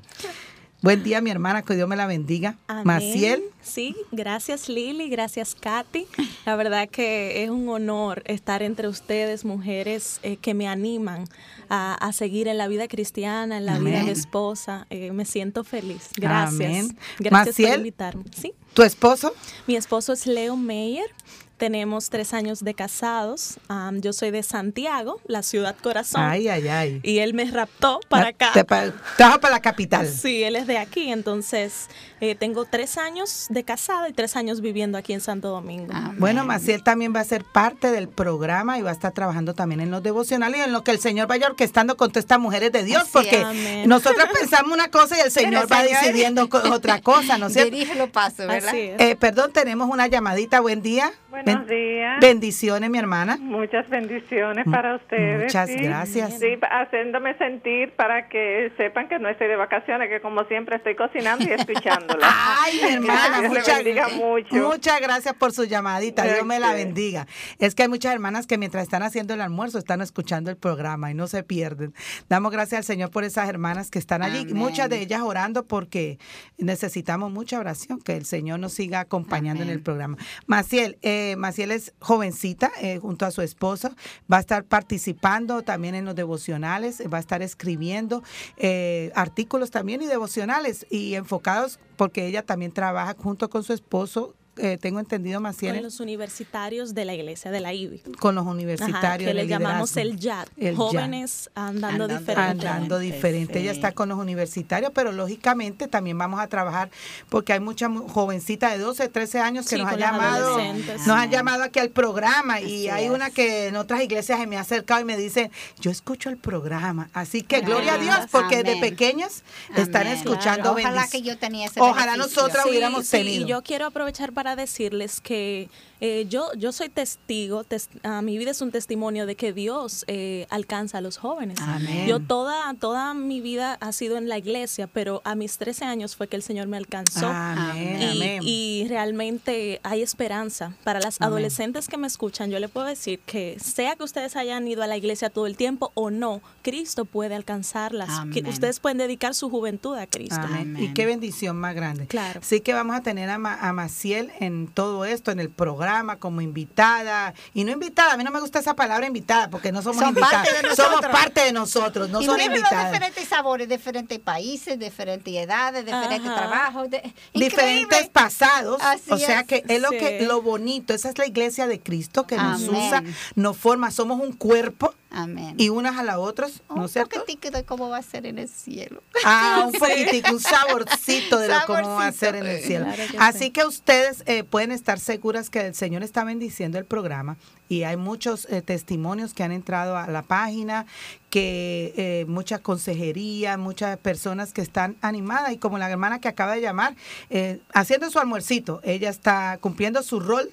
Buen día, mi hermana, que Dios me la bendiga. Amén. Maciel, Sí, gracias Lili, gracias Katy. La verdad que es un honor estar entre ustedes, mujeres eh, que me animan a, a seguir en la vida cristiana, en la vida de esposa. Eh, me siento feliz. Gracias. Amén. Gracias Maciel. por invitarme. Sí. ¿tu esposo? Mi esposo es Leo Meyer. Tenemos tres años de casados. Am, yo soy de Santiago, la ciudad corazón. Ay, ay, ay. Y él me raptó para Ah, acá. te pa- Trabaja para la capital. Sí, él es de aquí, entonces eh, tengo tres años de casada y tres años viviendo aquí en Santo Domingo. Amén. Bueno, Maciel también va a ser parte del programa y va a estar trabajando también en los devocionales y en lo que el Señor vaya orquestando con todas estas mujeres de Dios, Así porque. Amén. nosotros pensamos una cosa y el Señor va Señor- decidiendo otra cosa, ¿no es cierto? Dirige los pasos, ¿verdad? Así es. Eh, perdón, tenemos una llamadita. Buen día. Buenos días. Bendiciones, mi hermana. Muchas bendiciones para ustedes. Muchas sí. gracias. Sí, haciéndome sentir para que sepan que no estoy de vacaciones, que como siempre estoy cocinando y escuchándola. Ay, mi hermana, muchas, mucho. muchas gracias por su llamadita. Dios me la bendiga. Es que hay muchas hermanas que mientras están haciendo el almuerzo están escuchando el programa y no se pierden. Damos gracias al Señor por esas hermanas que están allí. Amén. Muchas de ellas orando porque necesitamos mucha oración, que el Señor nos siga acompañando en el programa. Maciel, eh, Maciel es jovencita eh, junto a su esposo. Va a estar participando también en los devocionales, eh, va a estar escribiendo eh, artículos también y devocionales y enfocados porque ella también trabaja junto con su esposo. Eh, tengo entendido, Maciel, Con los universitarios de la iglesia, de la IBI. con los Ajá, universitarios. que le llamamos el YAD, El YAD. jóvenes andando, diferente. andando diferente. Ella está con los universitarios, pero lógicamente también vamos a trabajar porque hay muchas mu- jovencitas de 12, 13 años que Sí, nos han llamado, nos han llamado aquí al programa y hay es. una que en otras iglesias se me ha acercado y me dice, yo escucho el programa. Así que Amén. gloria a Dios porque de pequeñas están Amén. escuchando Claro. Ojalá que yo tenía ese Ojalá beneficio. nosotras Sí, hubiéramos sí, tenido. Y yo quiero aprovechar para decirles que eh, yo, yo soy testigo, tes- ah, mi vida es un testimonio de que Dios eh, alcanza a los jóvenes. Amén. Yo toda, toda mi vida ha sido en la iglesia, pero a mis 13 años fue que el Señor me alcanzó. Amén, y, amén. y realmente hay esperanza. Para las Amén. adolescentes que me escuchan, yo le puedo decir que sea que ustedes hayan ido a la iglesia todo el tiempo o no, Cristo puede alcanzarlas. Ustedes pueden dedicar su juventud a Cristo. Amén. Y qué bendición más grande. Claro. Sí que vamos a tener a, Ma- a Maciel en todo esto, en el programa, como invitada. Y no invitada, a mí no me gusta esa palabra invitada, porque no somos Son invitadas. parte de Somos parte de nosotros, no y son invitadas. diferentes sabores, diferentes países, diferentes edades, diferentes Ajá. trabajos. de- diferentes pasados. Así o sea es. que es lo Sí. que lo bonito, esa es la iglesia de Cristo que nos usa, nos forma, somos un cuerpo Amén. y unas a las otras, ¿no un es cierto? poquitico de cómo va a ser en el cielo. Ah, un poquitico, un saborcito de lo cómo va a ser en el cielo. Claro que Así sí. que ustedes eh, pueden estar seguras que el Señor está bendiciendo el programa y hay muchos eh, testimonios que han entrado a la página, que eh, mucha consejería, muchas personas que están animadas y como la hermana que acaba de llamar, eh, haciendo su almuercito, ella está cumpliendo su rol.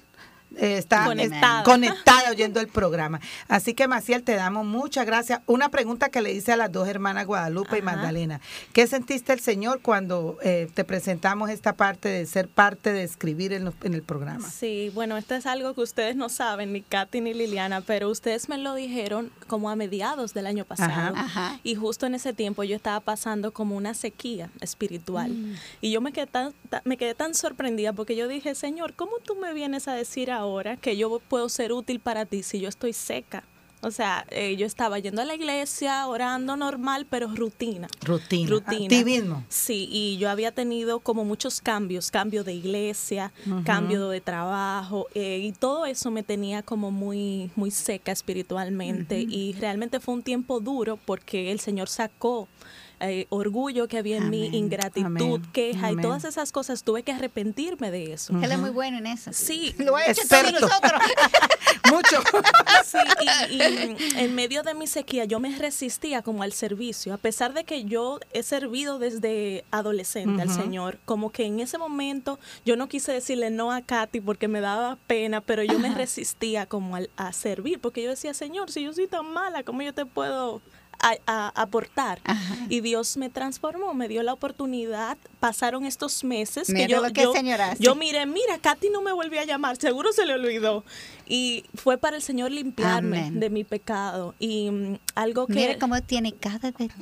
Eh, está Conectada. oyendo el programa. Así que, Maciel, te damos muchas gracias. Una pregunta que le hice a las dos hermanas Guadalupe y. Magdalena. ¿Qué sentiste el Señor cuando eh, te presentamos esta parte de ser parte de escribir en, los- en el programa? Sí, bueno, esto es algo que ustedes no saben, ni Katy ni Liliana, pero ustedes me lo dijeron como a mediados del año pasado. Ajá. Y justo en ese tiempo yo estaba pasando como una sequía espiritual. Mm. Y yo me quedé, tan, ta- me quedé tan sorprendida porque yo dije, Señor, ¿cómo tú me vienes a decir ahora que yo puedo ser útil para ti si yo estoy seca? O sea, eh, yo estaba yendo a la iglesia, orando normal, pero rutina. Rutina. Rutina. Activismo. Sí, y yo había tenido como muchos cambios, cambio de iglesia, cambio de trabajo, eh, y todo eso me tenía como muy, muy seca espiritualmente. Y realmente fue un tiempo duro porque el Señor sacó eh, orgullo que había en mí, Amén, ingratitud, amén, queja amén. y todas esas cosas. Tuve que arrepentirme de eso. Él es muy bueno en eso. Sí, Lo ha hecho todos nosotros. Mucho. Sí, y, y en medio de mi sequía yo me resistía como al servicio, a pesar de que yo he servido desde adolescente al. Señor, como que en ese momento yo no quise decirle no a Katy porque me daba pena, pero yo me resistía como al- a servir, porque yo decía, Señor, si yo soy tan mala, ¿cómo yo te puedo a- a- aportar? Y Dios me transformó, me dio la oportunidad, pasaron estos meses Mira que yo, lo que yo, el Señor hace. yo miré, mira, Katy no me volvió a llamar, seguro se le olvidó. Y fue para el Señor limpiarme Amén. de mi pecado. Y mm, algo que... Mira cómo tiene cada detalle.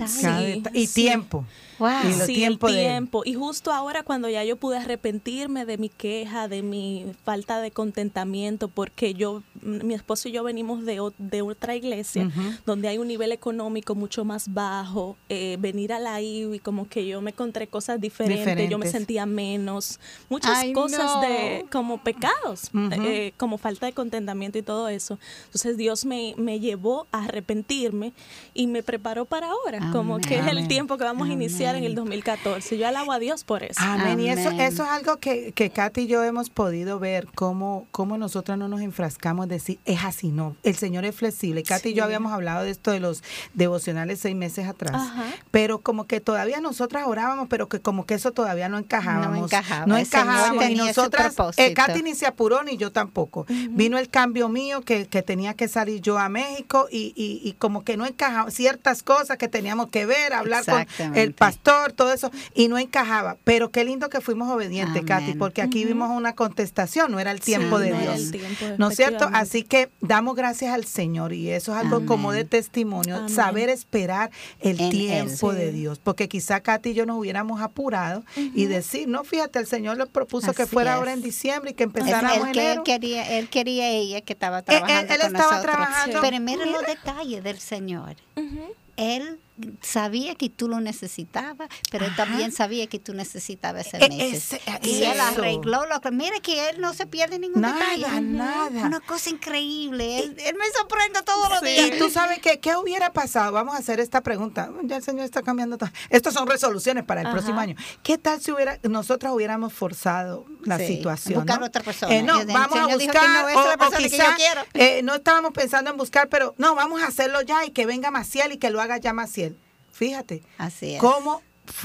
Cada y sí. tiempo. Wow. Y lo Sí, tiempo el de- tiempo. Y justo ahora cuando ya yo pude arrepentirme de mi queja, de mi falta de contentamiento, porque yo, mi esposo y yo venimos de, de otra iglesia donde hay un nivel económico mucho más bajo, eh, venir a la IU y como que yo me encontré cosas diferentes, yo me Diferentes. sentía menos, muchas Ay, cosas no. de como pecados, Ujú. eh, como falta de contentamiento y todo eso. Entonces Dios me, me llevó a arrepentirme y me preparó para ahora, como que es el Amén. tiempo que vamos a iniciar en el Amén. 2014. Yo alabo a Dios por eso. Amén. Y eso, Amén. eso es algo que, que Katy y yo hemos podido ver, cómo, cómo nosotros no nos enfrascamos de decir, es así, no. El Señor es flexible. Katy y yo Sí. habíamos hablado de esto de los devocionales seis meses atrás, Ajá. pero como que todavía nosotras orábamos, pero que como que eso todavía no encajábamos. No encajaba, No encajábamos. Y nosotras, eh. Katy ni se apuró ni yo tampoco. Vino el cambio mío que, que tenía que salir yo a México y, y, y como que no encajaba ciertas cosas que teníamos que ver, hablar con el pastor, todo eso, y no encajaba. Pero qué lindo que fuimos obedientes, Amén. Katy, porque aquí vimos una contestación, no era el tiempo Sí, de no era Dios. el tiempo, ¿No es cierto? Así que damos gracias al Señor y eso es algo como de testimonio, Amén. saber esperar el En Él. tiempo de Sí. Dios, porque quizá Katy y yo nos hubiéramos apurado y decir, no, fíjate, el Señor le propuso que Así fuera es. ahora en diciembre y que empezáramos el que él enero. quería, él quería ella que estaba él- trabajando él con estaba nosotros. trabajando. Pero mira los detalles del Señor. Él sabía que tú lo necesitabas, pero él también sabía que tú necesitabas ese E- mes. ese- y él arregló lo que. Mira que él no se pierde ningún Nada, detalle. nada. Una cosa increíble. Él, él me sorprende todos los Sí. días. Y tú sabes que, ¿qué hubiera pasado? Vamos a hacer esta pregunta. Ya el Señor está cambiando todo. Estas son resoluciones para el Ajá. próximo año. ¿Qué tal si hubiera nosotros hubiéramos forzado la Sí, situación? buscar ¿no? otra persona. Eh, no, el vamos a buscar, no, o- quizá, eh, no estábamos pensando en buscar, pero no, vamos a hacerlo ya y que venga Maciel y que lo haga ya Maciel. Fíjate, Así es. cómo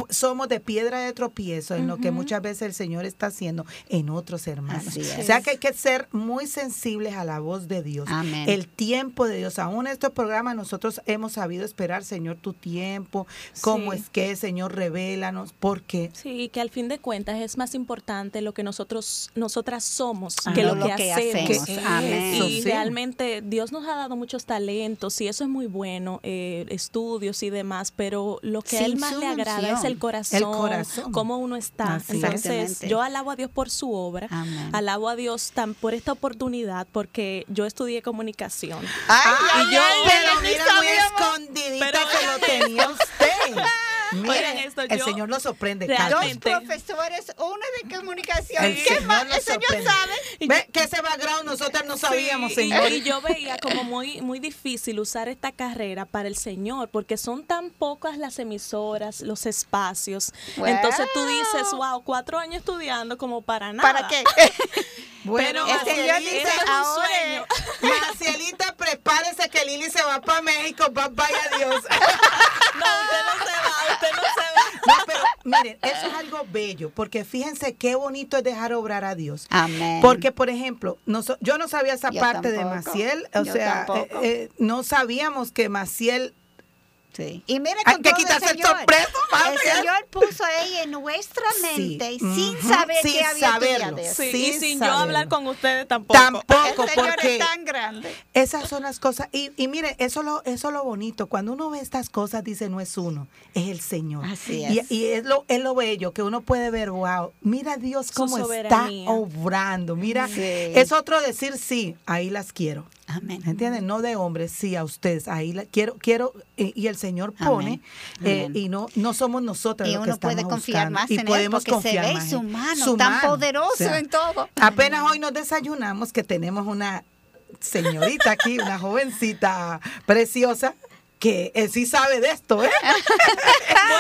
somos de piedra de tropiezo en lo que muchas veces el Señor está haciendo en otros hermanos. O sea que hay que ser muy sensibles a la voz de Dios. Amén. El tiempo de Dios. Aún en estos programas nosotros hemos sabido esperar, Señor, tu tiempo, cómo Sí. es que, Señor, revélanos, porque Sí, que al fin de cuentas es más importante lo que nosotros, nosotras somos Ah, que no lo, que, que hacemos. Amén. Y sí. realmente Dios nos ha dado muchos talentos y eso es muy bueno, eh, estudios y demás, pero lo que a Él más le agrada es el corazón, El corazón. cómo uno está. Así es. Entonces, yo alabo a Dios por su obra, Amén. alabo a Dios tan por esta oportunidad porque yo estudié comunicación. Ay, Ah, ay, yo, ay, pero mira, muy escondidita Pero que lo tenía usted. Miren, esto, el yo- Señor lo sorprende. Dos profesores, una de comunicación. El ¿Qué Señor más? El Señor sabe. Ve que ese background nosotros no sabíamos, Sí, y- Señor. Y, yo veía como muy, muy difícil usar esta carrera para el Señor, porque son tan pocas las emisoras, los espacios. Wow. Entonces tú dices, wow, cuatro años estudiando como para nada. ¿Para qué? Bueno, Pero El Señor dice, ahora sueño. Macielita, prepárese que Lili se va para México. va- Vaya Dios. No, usted no se va, usted no va. No, pero miren, eso es algo bello, porque fíjense qué bonito es dejar obrar a Dios. Amén. Porque, por ejemplo, noso- yo no sabía esa Yo parte de. Maciel, o Yo sea, eh, eh, no sabíamos que Maciel Sí. Y mira Hay que quitarse el Señor. sorpreso. El Señor puso ella en nuestra Sí. mente sin Ujú. saber Sin que había saberlo. Sí, Sin y sin saberlo. yo hablar con ustedes tampoco. tampoco, El Señor porque es tan grande. esas son las cosas. Y, y mire, eso lo, eso es lo bonito. Cuando uno ve estas cosas, dice, no es uno, es el Señor. Así Y, es. y es, lo, es lo bello, que uno puede ver, wow, mira Dios cómo está obrando. Mira, Sí. es otro decir, sí, ahí las quiero. Amén. ¿Entienden? No de hombres, sí a ustedes. Ahí la, quiero, quiero, eh, y el Señor pone, eh, y no, no somos nosotros Y los que uno puede confiar buscando. más y en él podemos se confiar ve más su en él. mano Su tan mano. poderoso O sea, en todo. Apenas hoy nos desayunamos que tenemos una señorita aquí, una jovencita preciosa que eh, sí sabe de esto, ¿eh?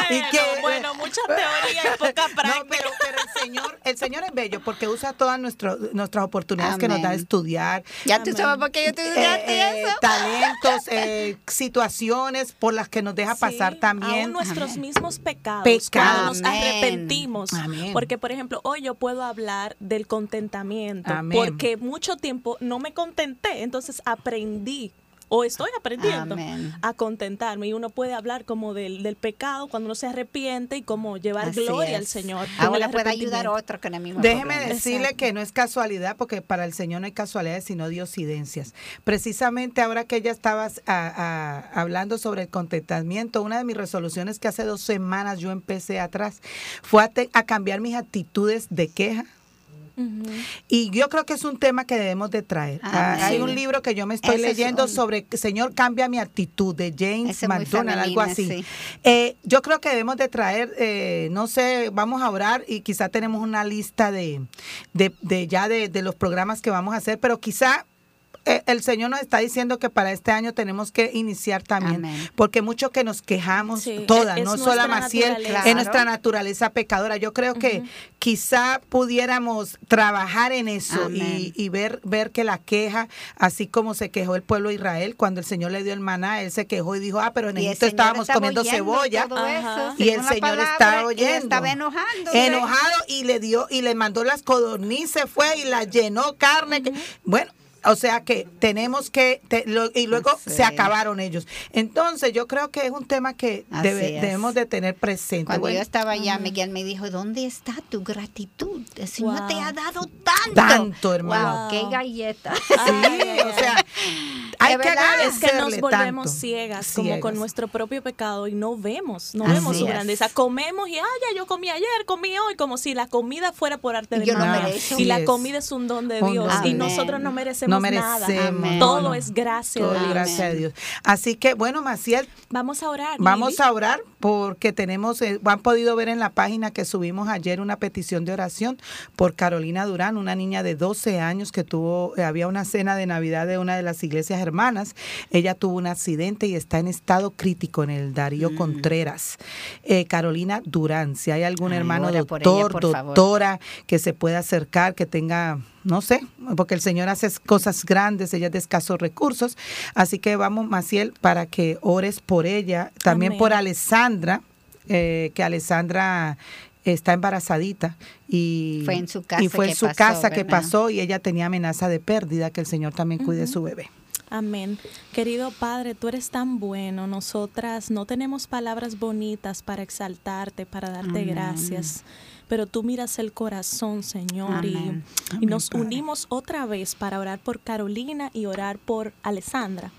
Bueno, Y que- bueno, mucha teoría y poca práctica. No, pero, pero el Señor, el Señor es bello porque usa todas nuestro- nuestras oportunidades que nos da de Amén. estudiar. Ya tú Amén. sabes por qué yo te eh, eh, eso. talentos, eh, situaciones por las que nos deja pasar Sí, también. Aún nuestros Amén. mismos pecados, Pecados. nos Amén. arrepentimos. Amén. Porque, por ejemplo, hoy yo puedo hablar del contentamiento, Amén. porque mucho tiempo no me contenté, entonces aprendí. O estoy aprendiendo Amén. a contentarme y uno puede hablar como del, del pecado cuando uno se arrepiente y cómo llevar Así gloria es. al Señor. Ahora puede ayudar a otro con el mismo Déjeme problema. decirle Exacto. que no es casualidad, porque para el Señor no hay casualidades, sino diosidencias. Precisamente ahora que ella estaba a- a- hablando sobre el contentamiento, una de mis resoluciones que hace dos semanas yo empecé atrás fue a, te- a cambiar mis actitudes de queja. Y yo creo que es un tema que debemos de traer. Ah, Amén. hay un libro que yo me estoy Ese es leyendo un- sobre Señor cambia mi actitud de James Ese McDonald, algo así. sí. Eh, yo creo que debemos de traer, eh, no sé, vamos a orar y quizá tenemos una lista de, de, de ya de, de los programas que vamos a hacer, pero quizá el Señor nos está diciendo que para este año tenemos que iniciar también, Amén. porque mucho que nos quejamos Sí, todas, es no solo Maciel, naturaleza. es nuestra naturaleza pecadora. Yo creo que quizá pudiéramos trabajar en eso y, ver, ver que la queja, así como se quejó el pueblo de Israel cuando el Señor le dio el maná, él se quejó y dijo, ah, pero en Egipto estábamos comiendo cebolla. eso, Y el Señor palabra, estaba y oyendo. estaba enojando. Enojado y le dio y le mandó las codornices, fue y la llenó carne. que- bueno. O sea que tenemos que, te- lo- y luego Sí. se acabaron ellos. Entonces yo creo que es un tema que debe- debemos de tener presente. Cuando Bueno, yo estaba allá, Miguel me dijo, ¿dónde está tu gratitud? El Señor Wow. te ha dado tanto. Tanto, hermano. Wow, qué galleta. sí, o sea, hay que Es que nos volvemos tanto. ciegas, como con nuestro propio pecado y no vemos, no Así vemos su es. grandeza. Comemos y, ah, ya yo comí ayer, comí hoy, como si la comida fuera por arte de Yo no magia. merezco. Y la comida es un don de Dios y nosotros no merecemos, No nada. merecemos. Amén. Todo es gracia Todo de es Dios. gracias a Dios. Así que, bueno, Maciel, Vamos a orar. Vamos Lili. a orar porque tenemos, eh, han podido ver en la página que subimos ayer una petición de oración por Carolina Durán, una niña de 12 años que tuvo, eh, había una cena de Navidad de una de las iglesias hermanas. Ella tuvo un accidente y está en estado crítico en el Darío Contreras. Eh, Carolina Durán, si hay algún Ay, hermano ella, doctor, favor. doctora que se pueda acercar, que tenga no sé, porque el Señor hace cosas grandes, ella es de escasos recursos. Así que vamos, Maciel, para que ores por ella, también Amén. por Alessandra, eh, que Alessandra está embarazadita y Fue en su casa y fue que su pasó, casa que pasó y ella tenía amenaza de pérdida, que el Señor también cuide Ujú. su bebé. Amén. Querido Padre, tú eres tan bueno. Nosotras no tenemos palabras bonitas para exaltarte, para darte Amén. gracias. Pero tú miras el corazón, Señor, y- Amén. y, Amén, nos Padre. unimos otra vez para orar por Carolina y orar por Alessandra,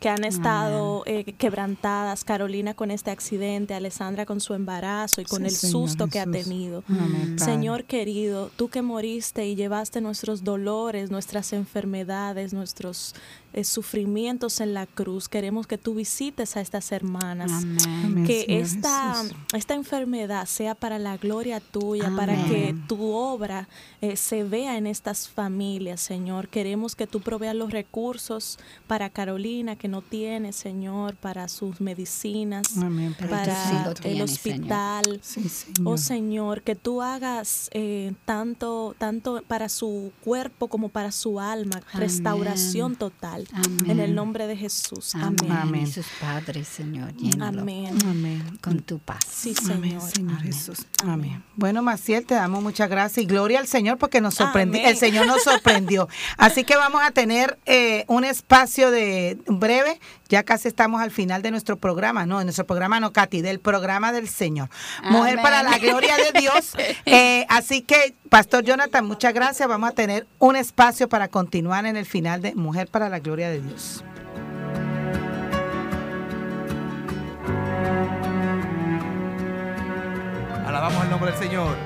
que han estado eh, quebrantadas. Carolina con este accidente, Alessandra con su embarazo y con Sí, el Señor susto que ha tenido. Amén. Señor querido, tú que moriste y llevaste nuestros dolores, nuestras enfermedades, nuestros eh, sufrimientos en la cruz, queremos que tú visites a estas hermanas. Amén. Que esta, Jesús. esta enfermedad sea para la gloria tuya, para que tu obra eh, se vea en estas familias, Señor. Queremos que tú proveas los recursos para Carolina, que no tiene, Señor, para sus medicinas, Amén, Padre sí para el Señor. hospital. Sí, Oh Señor. Que tú hagas eh, tanto, tanto para su cuerpo como para su alma, Amén. restauración total. Amén. En el nombre de Jesús. Amén. Amén. Sus padres, Señor, llénalo Amén. Amén. con tu paz. Sí, Amén, Señor. Señor Amén. Jesús. Amén. Bueno, Maciel, te damos muchas gracias y gloria al Señor porque nos sorprendió. El Señor nos sorprendió. Así que vamos a tener eh, un espacio de breve. Ya casi estamos al final de nuestro programa. No, de nuestro programa no, Katy, del programa del Señor. Mujer Amén. para la gloria de Dios. Eh, así que, Pastor Jonathan, muchas gracias. Vamos a tener un espacio para continuar en el final de Mujer para la gloria de Dios. Alabamos el nombre del Señor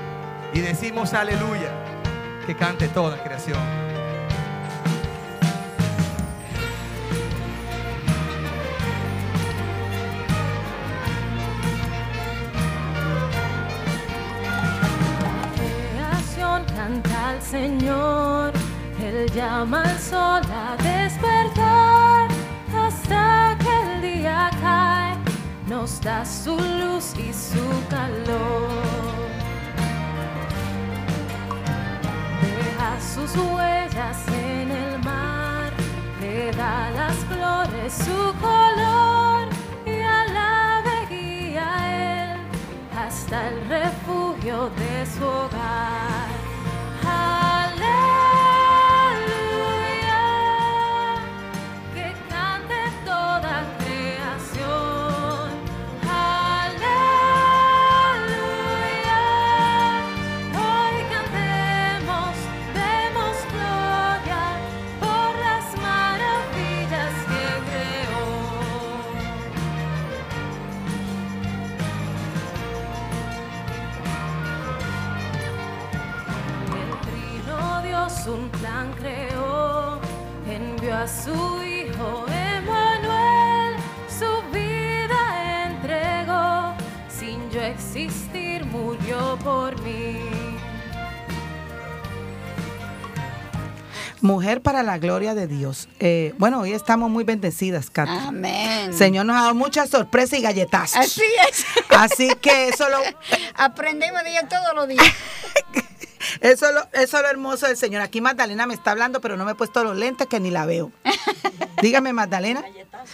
y decimos aleluya. Que cante toda creación. Canta al Señor, Él llama al sol a despertar hasta que el día cae, nos da su luz y su calor. Deja sus huellas en el mar, le da las flores su color y a la guía él hasta el refugio de su hogar. Aleluya, la gloria de Dios. Eh, bueno, hoy estamos muy bendecidas, Katy. Amén. Señor nos ha dado muchas sorpresas y galletazos. Así es. Así que eso lo, Aprendemos de ella todos los días. eso, lo, eso es lo hermoso del Señor. Aquí Magdalena me está hablando, pero no me he puesto los lentes que ni la veo. Dígame, Magdalena.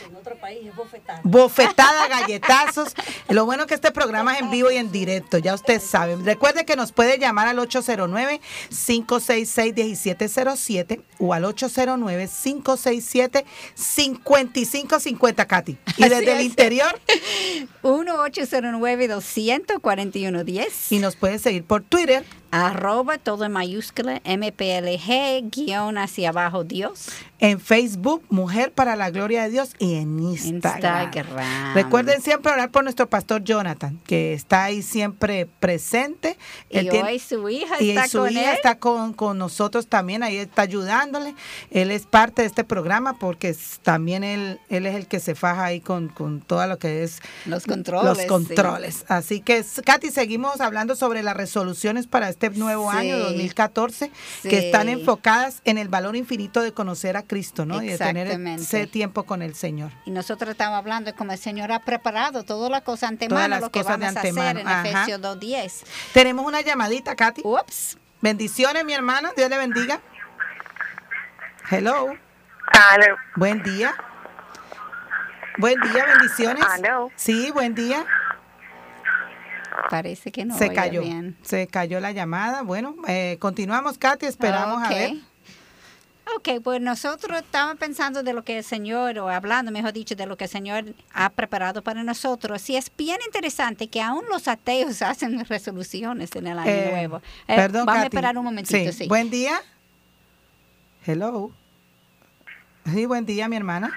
En otro país es bofetada. Bofetada, galletazos. Lo bueno que este programa es en vivo y en directo, ya ustedes saben. Recuerde que nos puede llamar al 809-566-1707 o al 809-567-5550, Katy. Y Así desde el es. interior. 1-809-241-10. Y nos puede seguir por Twitter. Arroba todo en mayúscula, MPLG, guion hacia abajo Dios. En Facebook, Mujer para la Gloria de Dios. Y en Instagram. Instagram. Recuerden siempre orar por nuestro pastor Jonathan, que está ahí siempre presente. Y Él tiene- hoy su hija y está su con hija él. está con, con nosotros también, ahí está ayudándole. Él es parte de este programa porque también él, él es el que se faja ahí con, con todo lo que es Los controles, Los sí. controles. Así que, Katy, seguimos hablando sobre las resoluciones para este nuevo Sí. año 2014 Sí. que están enfocadas en el valor infinito de conocer a Cristo, ¿no? Y de tener ese tiempo con el Señor. Y nosotros estamos hablando de cómo el Señor ha preparado todas las cosas antemano, Todas las lo que cosas de vamos a hacer antemano, en ajá. Efesios 2.10. Tenemos una llamadita, Katy. Ups. Bendiciones, mi hermano. Dios le bendiga. Hello. Aló. Buen día. Buen día, bendiciones. Aló. Sí, buen día. Parece que no se cayó. bien. Se cayó la llamada. Bueno, eh, continuamos, Katy. Esperamos a ver. Ok, pues nosotros estamos pensando de lo que el Señor, o hablando, mejor dicho, de lo que el Señor ha preparado para nosotros. Y es bien interesante que aún los ateos hacen resoluciones en el año Eh, nuevo. Eh, perdón, vamos a esperar un momentito, sí. Buen día. Hello. Sí, buen día, mi hermana.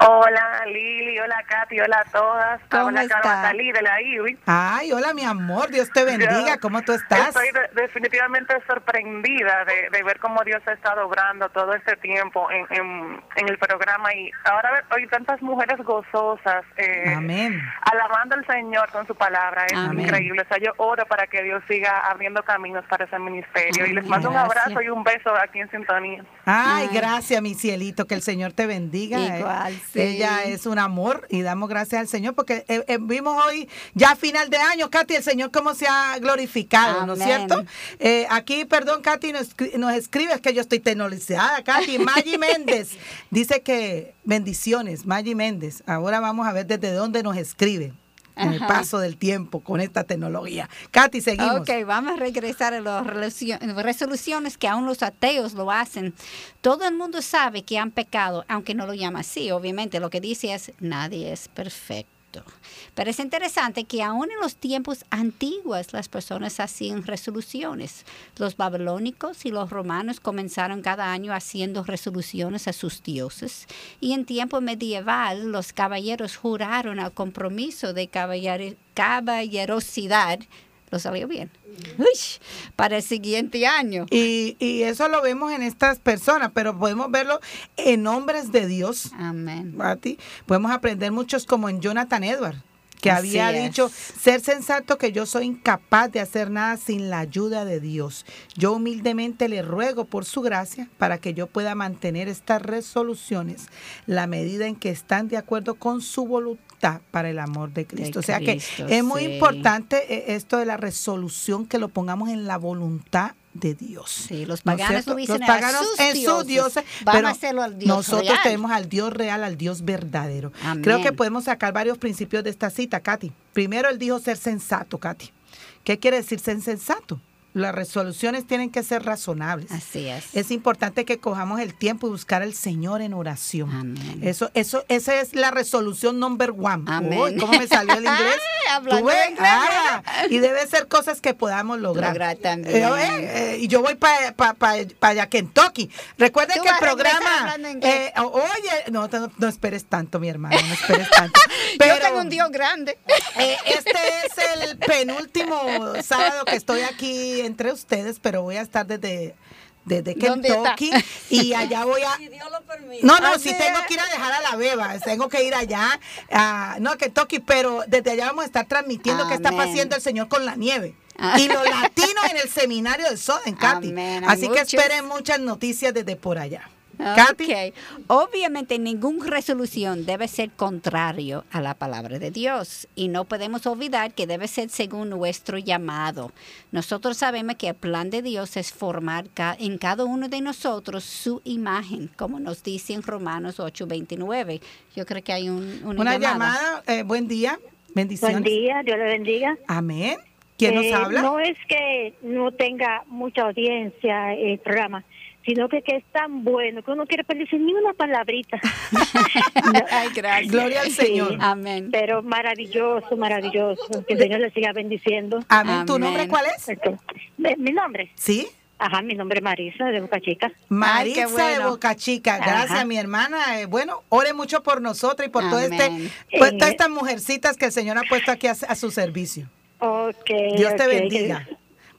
Hola Lili, hola Katy, hola a todas. ¿Cómo Habla está? Carmen Talí de la IUI. Ay, hola, mi amor. Dios te bendiga. Yo ¿Cómo tú estás? Estoy de- definitivamente sorprendida de, de ver cómo Dios ha estado obrando todo este tiempo en, en, en el programa y ahora ver- hoy tantas mujeres gozosas eh, Amén. alabando al Señor con su palabra. Es Amén. increíble. O sea, yo oro para que Dios siga abriendo caminos para ese ministerio. y les mando un Gracias. abrazo y un beso aquí en sintonía. Ay, gracias, mi cielito, que el Señor te bendiga. Igual, Eh, sí. Ella es un amor y damos gracias al Señor porque eh, eh, vimos hoy, ya a final de año, Katy, el Señor cómo se ha glorificado, ¿no es cierto? Eh, aquí, perdón, Katy, nos, nos escribe, es que yo estoy tecnologizada, Katy. Maggie Méndez dice que bendiciones, Maggie Méndez. Ahora vamos a ver desde dónde nos escribe. En el paso del tiempo con esta tecnología. Katy, seguimos. Ok, vamos a regresar a las resolucio- resoluciones que aún los ateos lo hacen. Todo el mundo sabe que han pecado, aunque no lo llama así. Obviamente lo que dice es, nadie es perfecto. Pero es interesante que aún en los tiempos antiguos las personas hacían resoluciones. Los babilónicos y los romanos comenzaron cada año haciendo resoluciones a sus dioses. Y en tiempo medieval los caballeros juraron al compromiso de caballere- caballerosidad. Lo salió bien. Uy, para el siguiente año. Y, y eso lo vemos en estas personas, pero podemos verlo en hombres de Dios. Amén. Podemos aprender muchos como en Jonathan Edwards, que Así había es. dicho, ser sensato que yo soy incapaz de hacer nada sin la ayuda de Dios. Yo humildemente le ruego por su gracia para que yo pueda mantener estas resoluciones la medida en que están de acuerdo con su voluntad para el amor de Cristo. o sea Cristo, que es muy importante eh, esto de la resolución que lo pongamos en la voluntad de Dios. Sí, los ¿No paganos dicen Los a paganos sus en sus dioses. pero a hacerlo al Dios nosotros real. tenemos al Dios real, al Dios verdadero. Amén. Creo que podemos sacar varios principios de esta cita, Katy. Primero, él dijo ser sensato, Katy. ¿Qué quiere decir ser sensato? Las resoluciones tienen que ser razonables. Así es. Es importante que cojamos el tiempo y buscar al Señor en oración. Amén. Eso, eso, esa es la resolución number one. Amén. Uy, ¿Cómo me salió el inglés? Hablando ¿Tú ves? inglés, Ah, y debe ser cosas que podamos lograr. Lograr también. Eh, eh, eh, y yo voy para pa, pa, pa allá, Kentucky. Recuerden que el programa. eh, oye, no, no, no esperes tanto, mi hermano, no esperes tanto. Yo tengo un Dios grande. Este es el penúltimo sábado que estoy aquí entre ustedes, pero voy a estar desde, desde. Kentucky y allá voy a... No, no, Así sí tengo que ir a dejar a la beba, tengo que ir allá, a, no a Kentucky, pero desde allá vamos a estar transmitiendo qué está Amén. haciendo el Señor con la nieve. y los latinos en el seminario de Soden, Katy. Amén, hay Así que muchos. esperen muchas noticias desde por allá. Katy. Ok. Obviamente ninguna resolución debe ser contrario a la palabra de Dios y no podemos olvidar que debe ser según nuestro llamado. Nosotros sabemos que el plan de Dios es formar ca- en cada uno de nosotros su imagen, como nos dice en Romanos 8:29. Yo creo que hay un, una, Una llamada. llamada, eh, buen día, bendiciones. Buen día, Dios le bendiga. Amén. ¿Quién nos Eh, habla? No es que no tenga mucha audiencia el programa, sino que, que es tan bueno que uno quiere perderse ni una palabrita. Ay, gracias. Gloria al Señor. Amén. Pero maravilloso, maravilloso. Que el Señor le siga bendiciendo. Amén. ¿Tu nombre cuál es? Mi, nombre. ¿Sí? Ajá, mi nombre es Marisa de Boca Chica. Ay, bueno. de Boca Chica, gracias Ajá. mi hermana. Eh, bueno, ore mucho por nosotros y por todo este, Amén. pues, Eh, todas estas mujercitas que el Señor ha puesto aquí a, a su servicio. Ok. Dios te bendiga.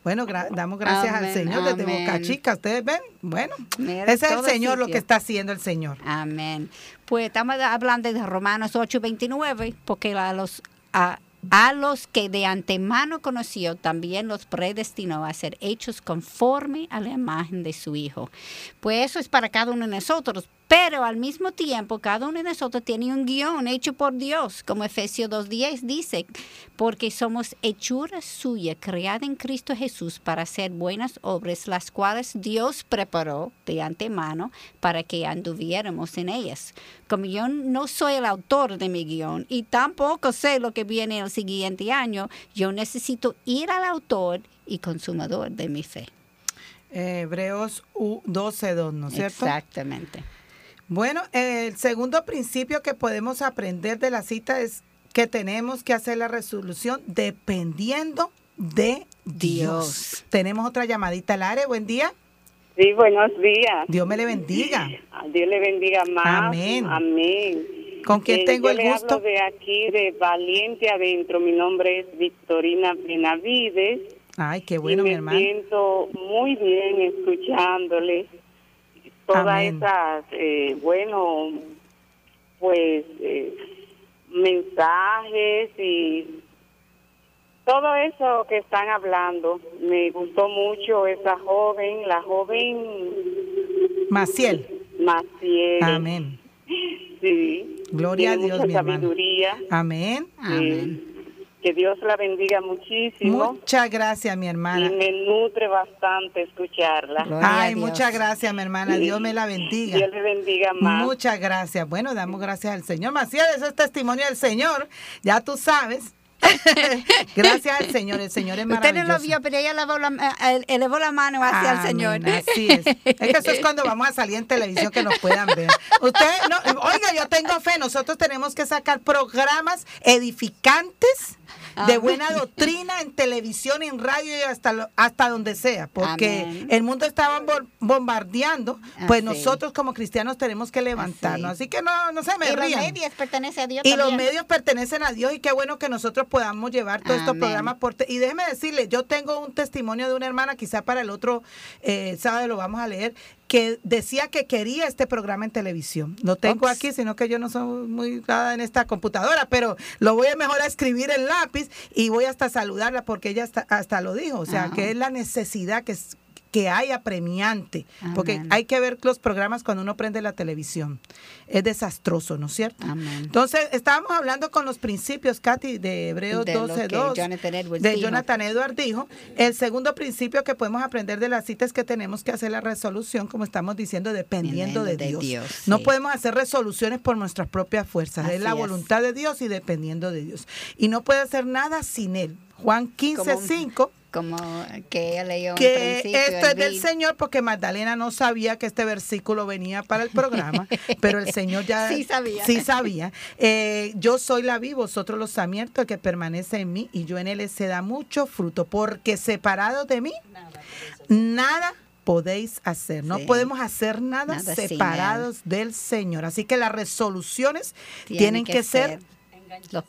Bueno, gra- damos gracias al Amén, Señor desde amén. Boca Chica. Ustedes ven, bueno, Mira, ese es el Señor lo que está haciendo el Señor. Amén. Pues estamos hablando de Romanos 8:29, porque a los, a, a los que de antemano conoció, también los predestinó a ser hechos conforme a la imagen de su Hijo. Pues eso es para cada uno de nosotros. Pero al mismo tiempo, cada uno de nosotros tiene un guion hecho por Dios, como Efesios 2.10 dice, porque somos hechura suya, creada en Cristo Jesús para hacer buenas obras, las cuales Dios preparó de antemano para que anduviéramos en ellas. Como yo no soy el autor de mi guion y tampoco sé lo que viene el siguiente año, yo necesito ir al autor y consumador de mi fe. Hebreos 12.2, ¿no es cierto? Exactamente. Bueno, el segundo principio que podemos aprender de la cita es que tenemos que hacer la resolución dependiendo de Dios. Tenemos otra llamadita al área. Buen día. Sí, buenos días. Dios me le bendiga. Dios le bendiga más. Amén. Amén. ¿Con quién Eh, tengo yo el le gusto? hablo de aquí, de Valiente Adentro. Mi nombre es Victorina Benavides. Ay, qué bueno, y mi me hermano. siento muy bien escuchándole todas Amén. esas, eh, bueno, pues eh, mensajes y todo eso que están hablando. Me gustó mucho esa joven, la joven Maciel. Maciel. Amén. Sí. Gloria a Dios, mucha mi hermano. sabiduría. Amén. Sí. Que Dios la bendiga muchísimo. Muchas gracias, mi Y hermana. me nutre bastante escucharla. Ay, muchas gracias, mi hermana. Dios me la bendiga. Dios le bendiga más. Muchas gracias. Bueno, damos gracias al Señor. Maciel, eso es testimonio del Señor. Ya tú sabes. Gracias al Señor. El Señor es Usted maravilloso. no lo vio, pero ella elevó la, eh, elevó la mano hacia el Amén, Señor. Así es. Es que eso es cuando vamos a salir en televisión que nos puedan ver. Usted, no, oiga, yo tengo fe. Nosotros tenemos que sacar programas edificantes de Amén. buena doctrina en televisión, en radio y hasta lo- hasta donde sea, porque Amén. el mundo estaba bom- bombardeando, pues Así. nosotros como cristianos tenemos que levantarnos. Así, que no, no se me y los medios pertenecen a Dios Y los medios pertenecen a Dios y qué bueno que nosotros podamos llevar todos estos programas. Por y déjeme decirle, yo tengo un testimonio de una hermana, quizá para el otro eh, sábado lo vamos a leer, que decía que quería este programa en televisión. Lo tengo aquí, sino que yo no soy muy dada en esta computadora, pero lo voy a mejor a escribir en lápiz y voy hasta saludarla porque ella hasta, hasta lo dijo. O sea, Ah. que es la necesidad que que hay apremiante, porque Amén. hay que ver los programas cuando uno prende la televisión. Es desastroso, ¿no es cierto? Entonces, estábamos hablando con los principios, Katy, de Hebreos De lo que 12.2, Jonathan Edwards de dijo. Jonathan Edwards dijo. El segundo principio que podemos aprender de la cita es que tenemos que hacer la resolución, como estamos diciendo, dependiendo de, de Dios. Dios, No podemos hacer resoluciones por nuestras propias fuerzas. Así es la es. voluntad de Dios y dependiendo de Dios. Y no puede hacer nada sin Él. Juan 15.5 Como que ella leyó que en esto es del. Señor porque Magdalena no sabía que este versículo venía para el programa, pero el Señor ya Sí sabía. sí sabía. Eh, yo soy la vi, vosotros los sarmientos, el que permanece en mí y yo en él se da mucho fruto, porque separado de mí, nada podéis hacer. No Sí. podemos hacer nada, separados del Señor. Así que las resoluciones tienen, que, ser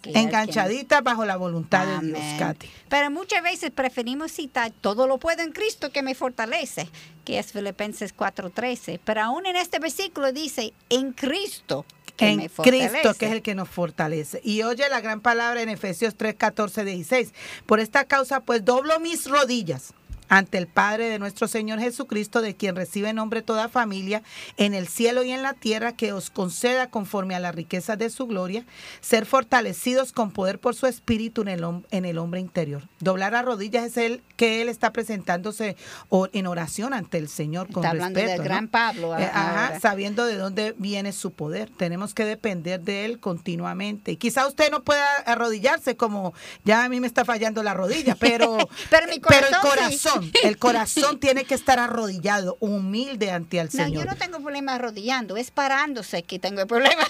Enganchaditas bajo la voluntad de Dios, Amén. Katy. Pero muchas veces preferimos citar todo lo puedo en Cristo que me fortalece, que es Filipenses 4:13. Pero aún en este versículo dice, en Cristo que en me fortalece. Cristo, que es el que nos fortalece. Y oye la gran palabra en Efesios 3, 14, 16. Por esta causa, pues doblo mis rodillas ante el Padre de nuestro Señor Jesucristo, de quien recibe nombre toda familia, en el cielo y en la tierra, que os conceda conforme a la riqueza de su gloria, ser fortalecidos con poder por su espíritu en el, en el hombre interior. Doblar a rodillas es el que él está presentándose en oración ante el Señor con Está hablando respeto. del ¿no? gran Pablo Eh, ajá, sabiendo de dónde viene su poder. Tenemos que depender de él continuamente. Y quizá usted no pueda arrodillarse como ya a mí me está fallando la rodilla, pero, Pero mi el corazón sí. Corazón, el corazón tiene que estar arrodillado, humilde ante el No, Señor. yo no tengo problema arrodillando, es parándose que tengo el problema.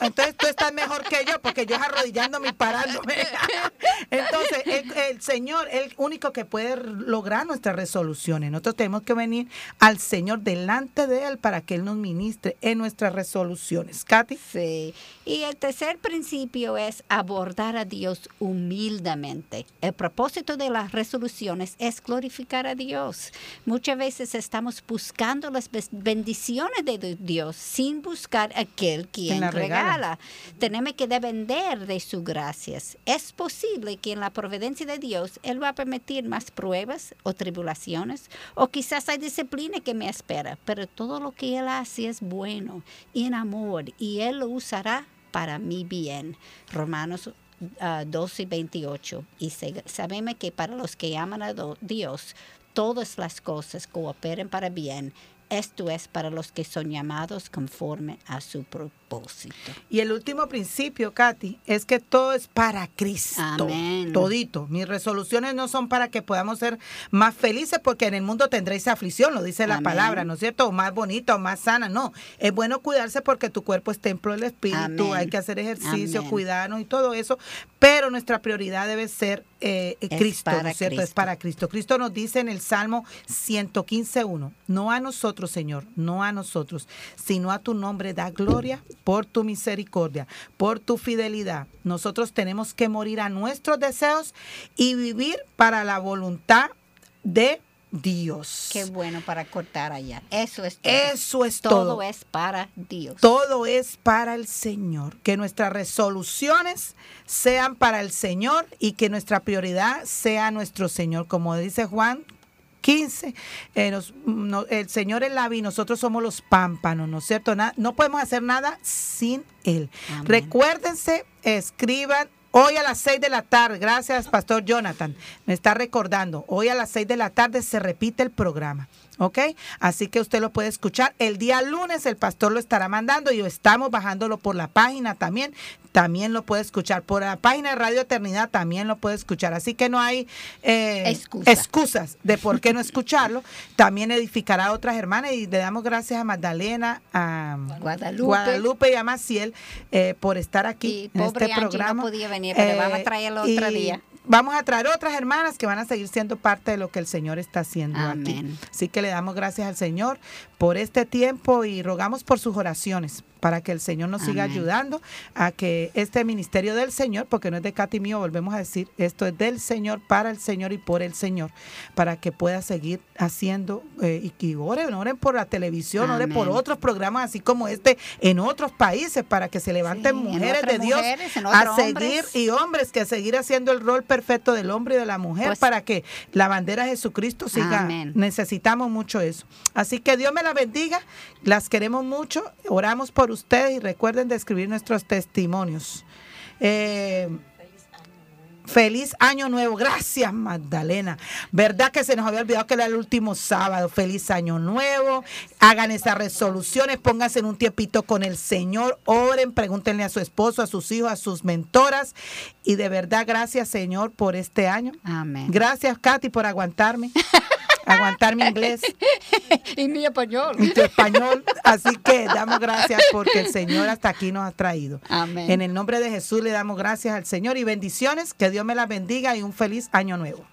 Entonces tú estás mejor que yo, porque yo es arrodillándome y parándome. Entonces, el, el Señor, el único que puede lograr nuestras resoluciones. Nosotros tenemos que venir al Señor delante de Él para que Él nos ministre en nuestras resoluciones. Katy. Sí. Y el tercer principio es abordar a Dios humildemente. El propósito de las resoluciones es glorificar a Dios. Muchas veces estamos buscando las bendiciones de Dios sin buscar aquel quien la regala. regala. Tenemos que depender de sus gracias. Es posible que en la providencia de Dios Él va a permitir más pruebas o tribulaciones, o quizás hay disciplina que me espera, pero todo lo que Él hace es bueno, en amor, y Él lo usará para mi bien. Romanos 12 y 28. Y se- sabemos que para los que aman a Dios, todas las cosas cooperan para bien. Esto es para los que son llamados conforme a su propósito. Y el último principio, Katy, es que todo es para Cristo. Amén. Todito. Mis resoluciones no son para que podamos ser más felices, porque en el mundo tendréis aflicción, lo dice la Amén. palabra, ¿no es cierto? O más bonita o más sana. No. Es bueno cuidarse porque tu cuerpo es templo del Espíritu, Amén. hay que hacer ejercicio, Amén. cuidarnos y todo eso. Pero nuestra prioridad debe ser eh, Cristo, ¿no es cierto? Es para Cristo. Cristo nos dice en el Salmo 115.1, no a nosotros, Señor, no a nosotros, sino a tu nombre da gloria por tu misericordia, por tu fidelidad. Nosotros tenemos que morir a nuestros deseos y vivir para la voluntad de Dios. Qué bueno para cortar allá. Eso es todo. Eso es todo. todo. es para Dios. Todo es para el Señor. Que nuestras resoluciones sean para el Señor y que nuestra prioridad sea nuestro Señor. Como dice Juan 15, eh, nos- no- el Señor es la vid, nosotros somos los pámpanos, ¿no es cierto? Na- no podemos hacer nada sin Él. Amén. Recuérdense, escriban. Hoy a las 6 de la tarde, gracias Pastor Jonathan, me está recordando, hoy a las 6 de la tarde se repite el programa, ¿ok? Así que usted lo puede escuchar. El día lunes el pastor lo estará mandando y estamos bajándolo por la página también, también lo puede escuchar. Por la página de Radio Eternidad también lo puede escuchar. Así que no hay eh, Excusa. excusas de por qué no escucharlo. También edificará a otras hermanas y le damos gracias a Magdalena, a Guadalupe. Guadalupe y a Maciel eh, por estar aquí Y en pobre este Angie no programa. podía venir, pero vamos a Eh, traerla otro día. Vamos a traer otras hermanas que van a seguir siendo parte de lo que el Señor está haciendo Amén. aquí. Así que le damos gracias al Señor por este tiempo y rogamos por sus oraciones para que el Señor nos siga Amén. ayudando a que este ministerio del Señor, porque no es de Katy mío, volvemos a decir, esto es del Señor, para el Señor y por el Señor, para que pueda seguir haciendo eh, y que oren, oren por la televisión, oren por Amén. otros programas así como este en otros países, para que se levanten Sí, mujeres de Dios mujeres, a seguir hombres. y hombres que seguir haciendo el rol perfecto del hombre y de la mujer Pues- para que la bandera de Jesucristo siga. Amén. Necesitamos mucho eso. Así que Dios me la bendiga. Las queremos mucho. Oramos por ustedes y recuerden de escribir nuestros testimonios. Eh, Feliz año nuevo. Gracias, Magdalena. ¿Verdad que se nos había olvidado que era el último sábado? Feliz año nuevo. Hagan esas resoluciones, pónganse en un tiempito con el Señor, oren, pregúntenle a su esposo, a sus hijos, a sus mentoras. Y de verdad, gracias, Señor, por este año. Amén. Gracias, Katy, por aguantarme. aguantar mi inglés y mi español. y tu español. Así que damos gracias porque el Señor hasta aquí nos ha traído. Amén. En el nombre de Jesús le damos gracias al Señor y bendiciones. Que Dios me las bendiga y un feliz año nuevo.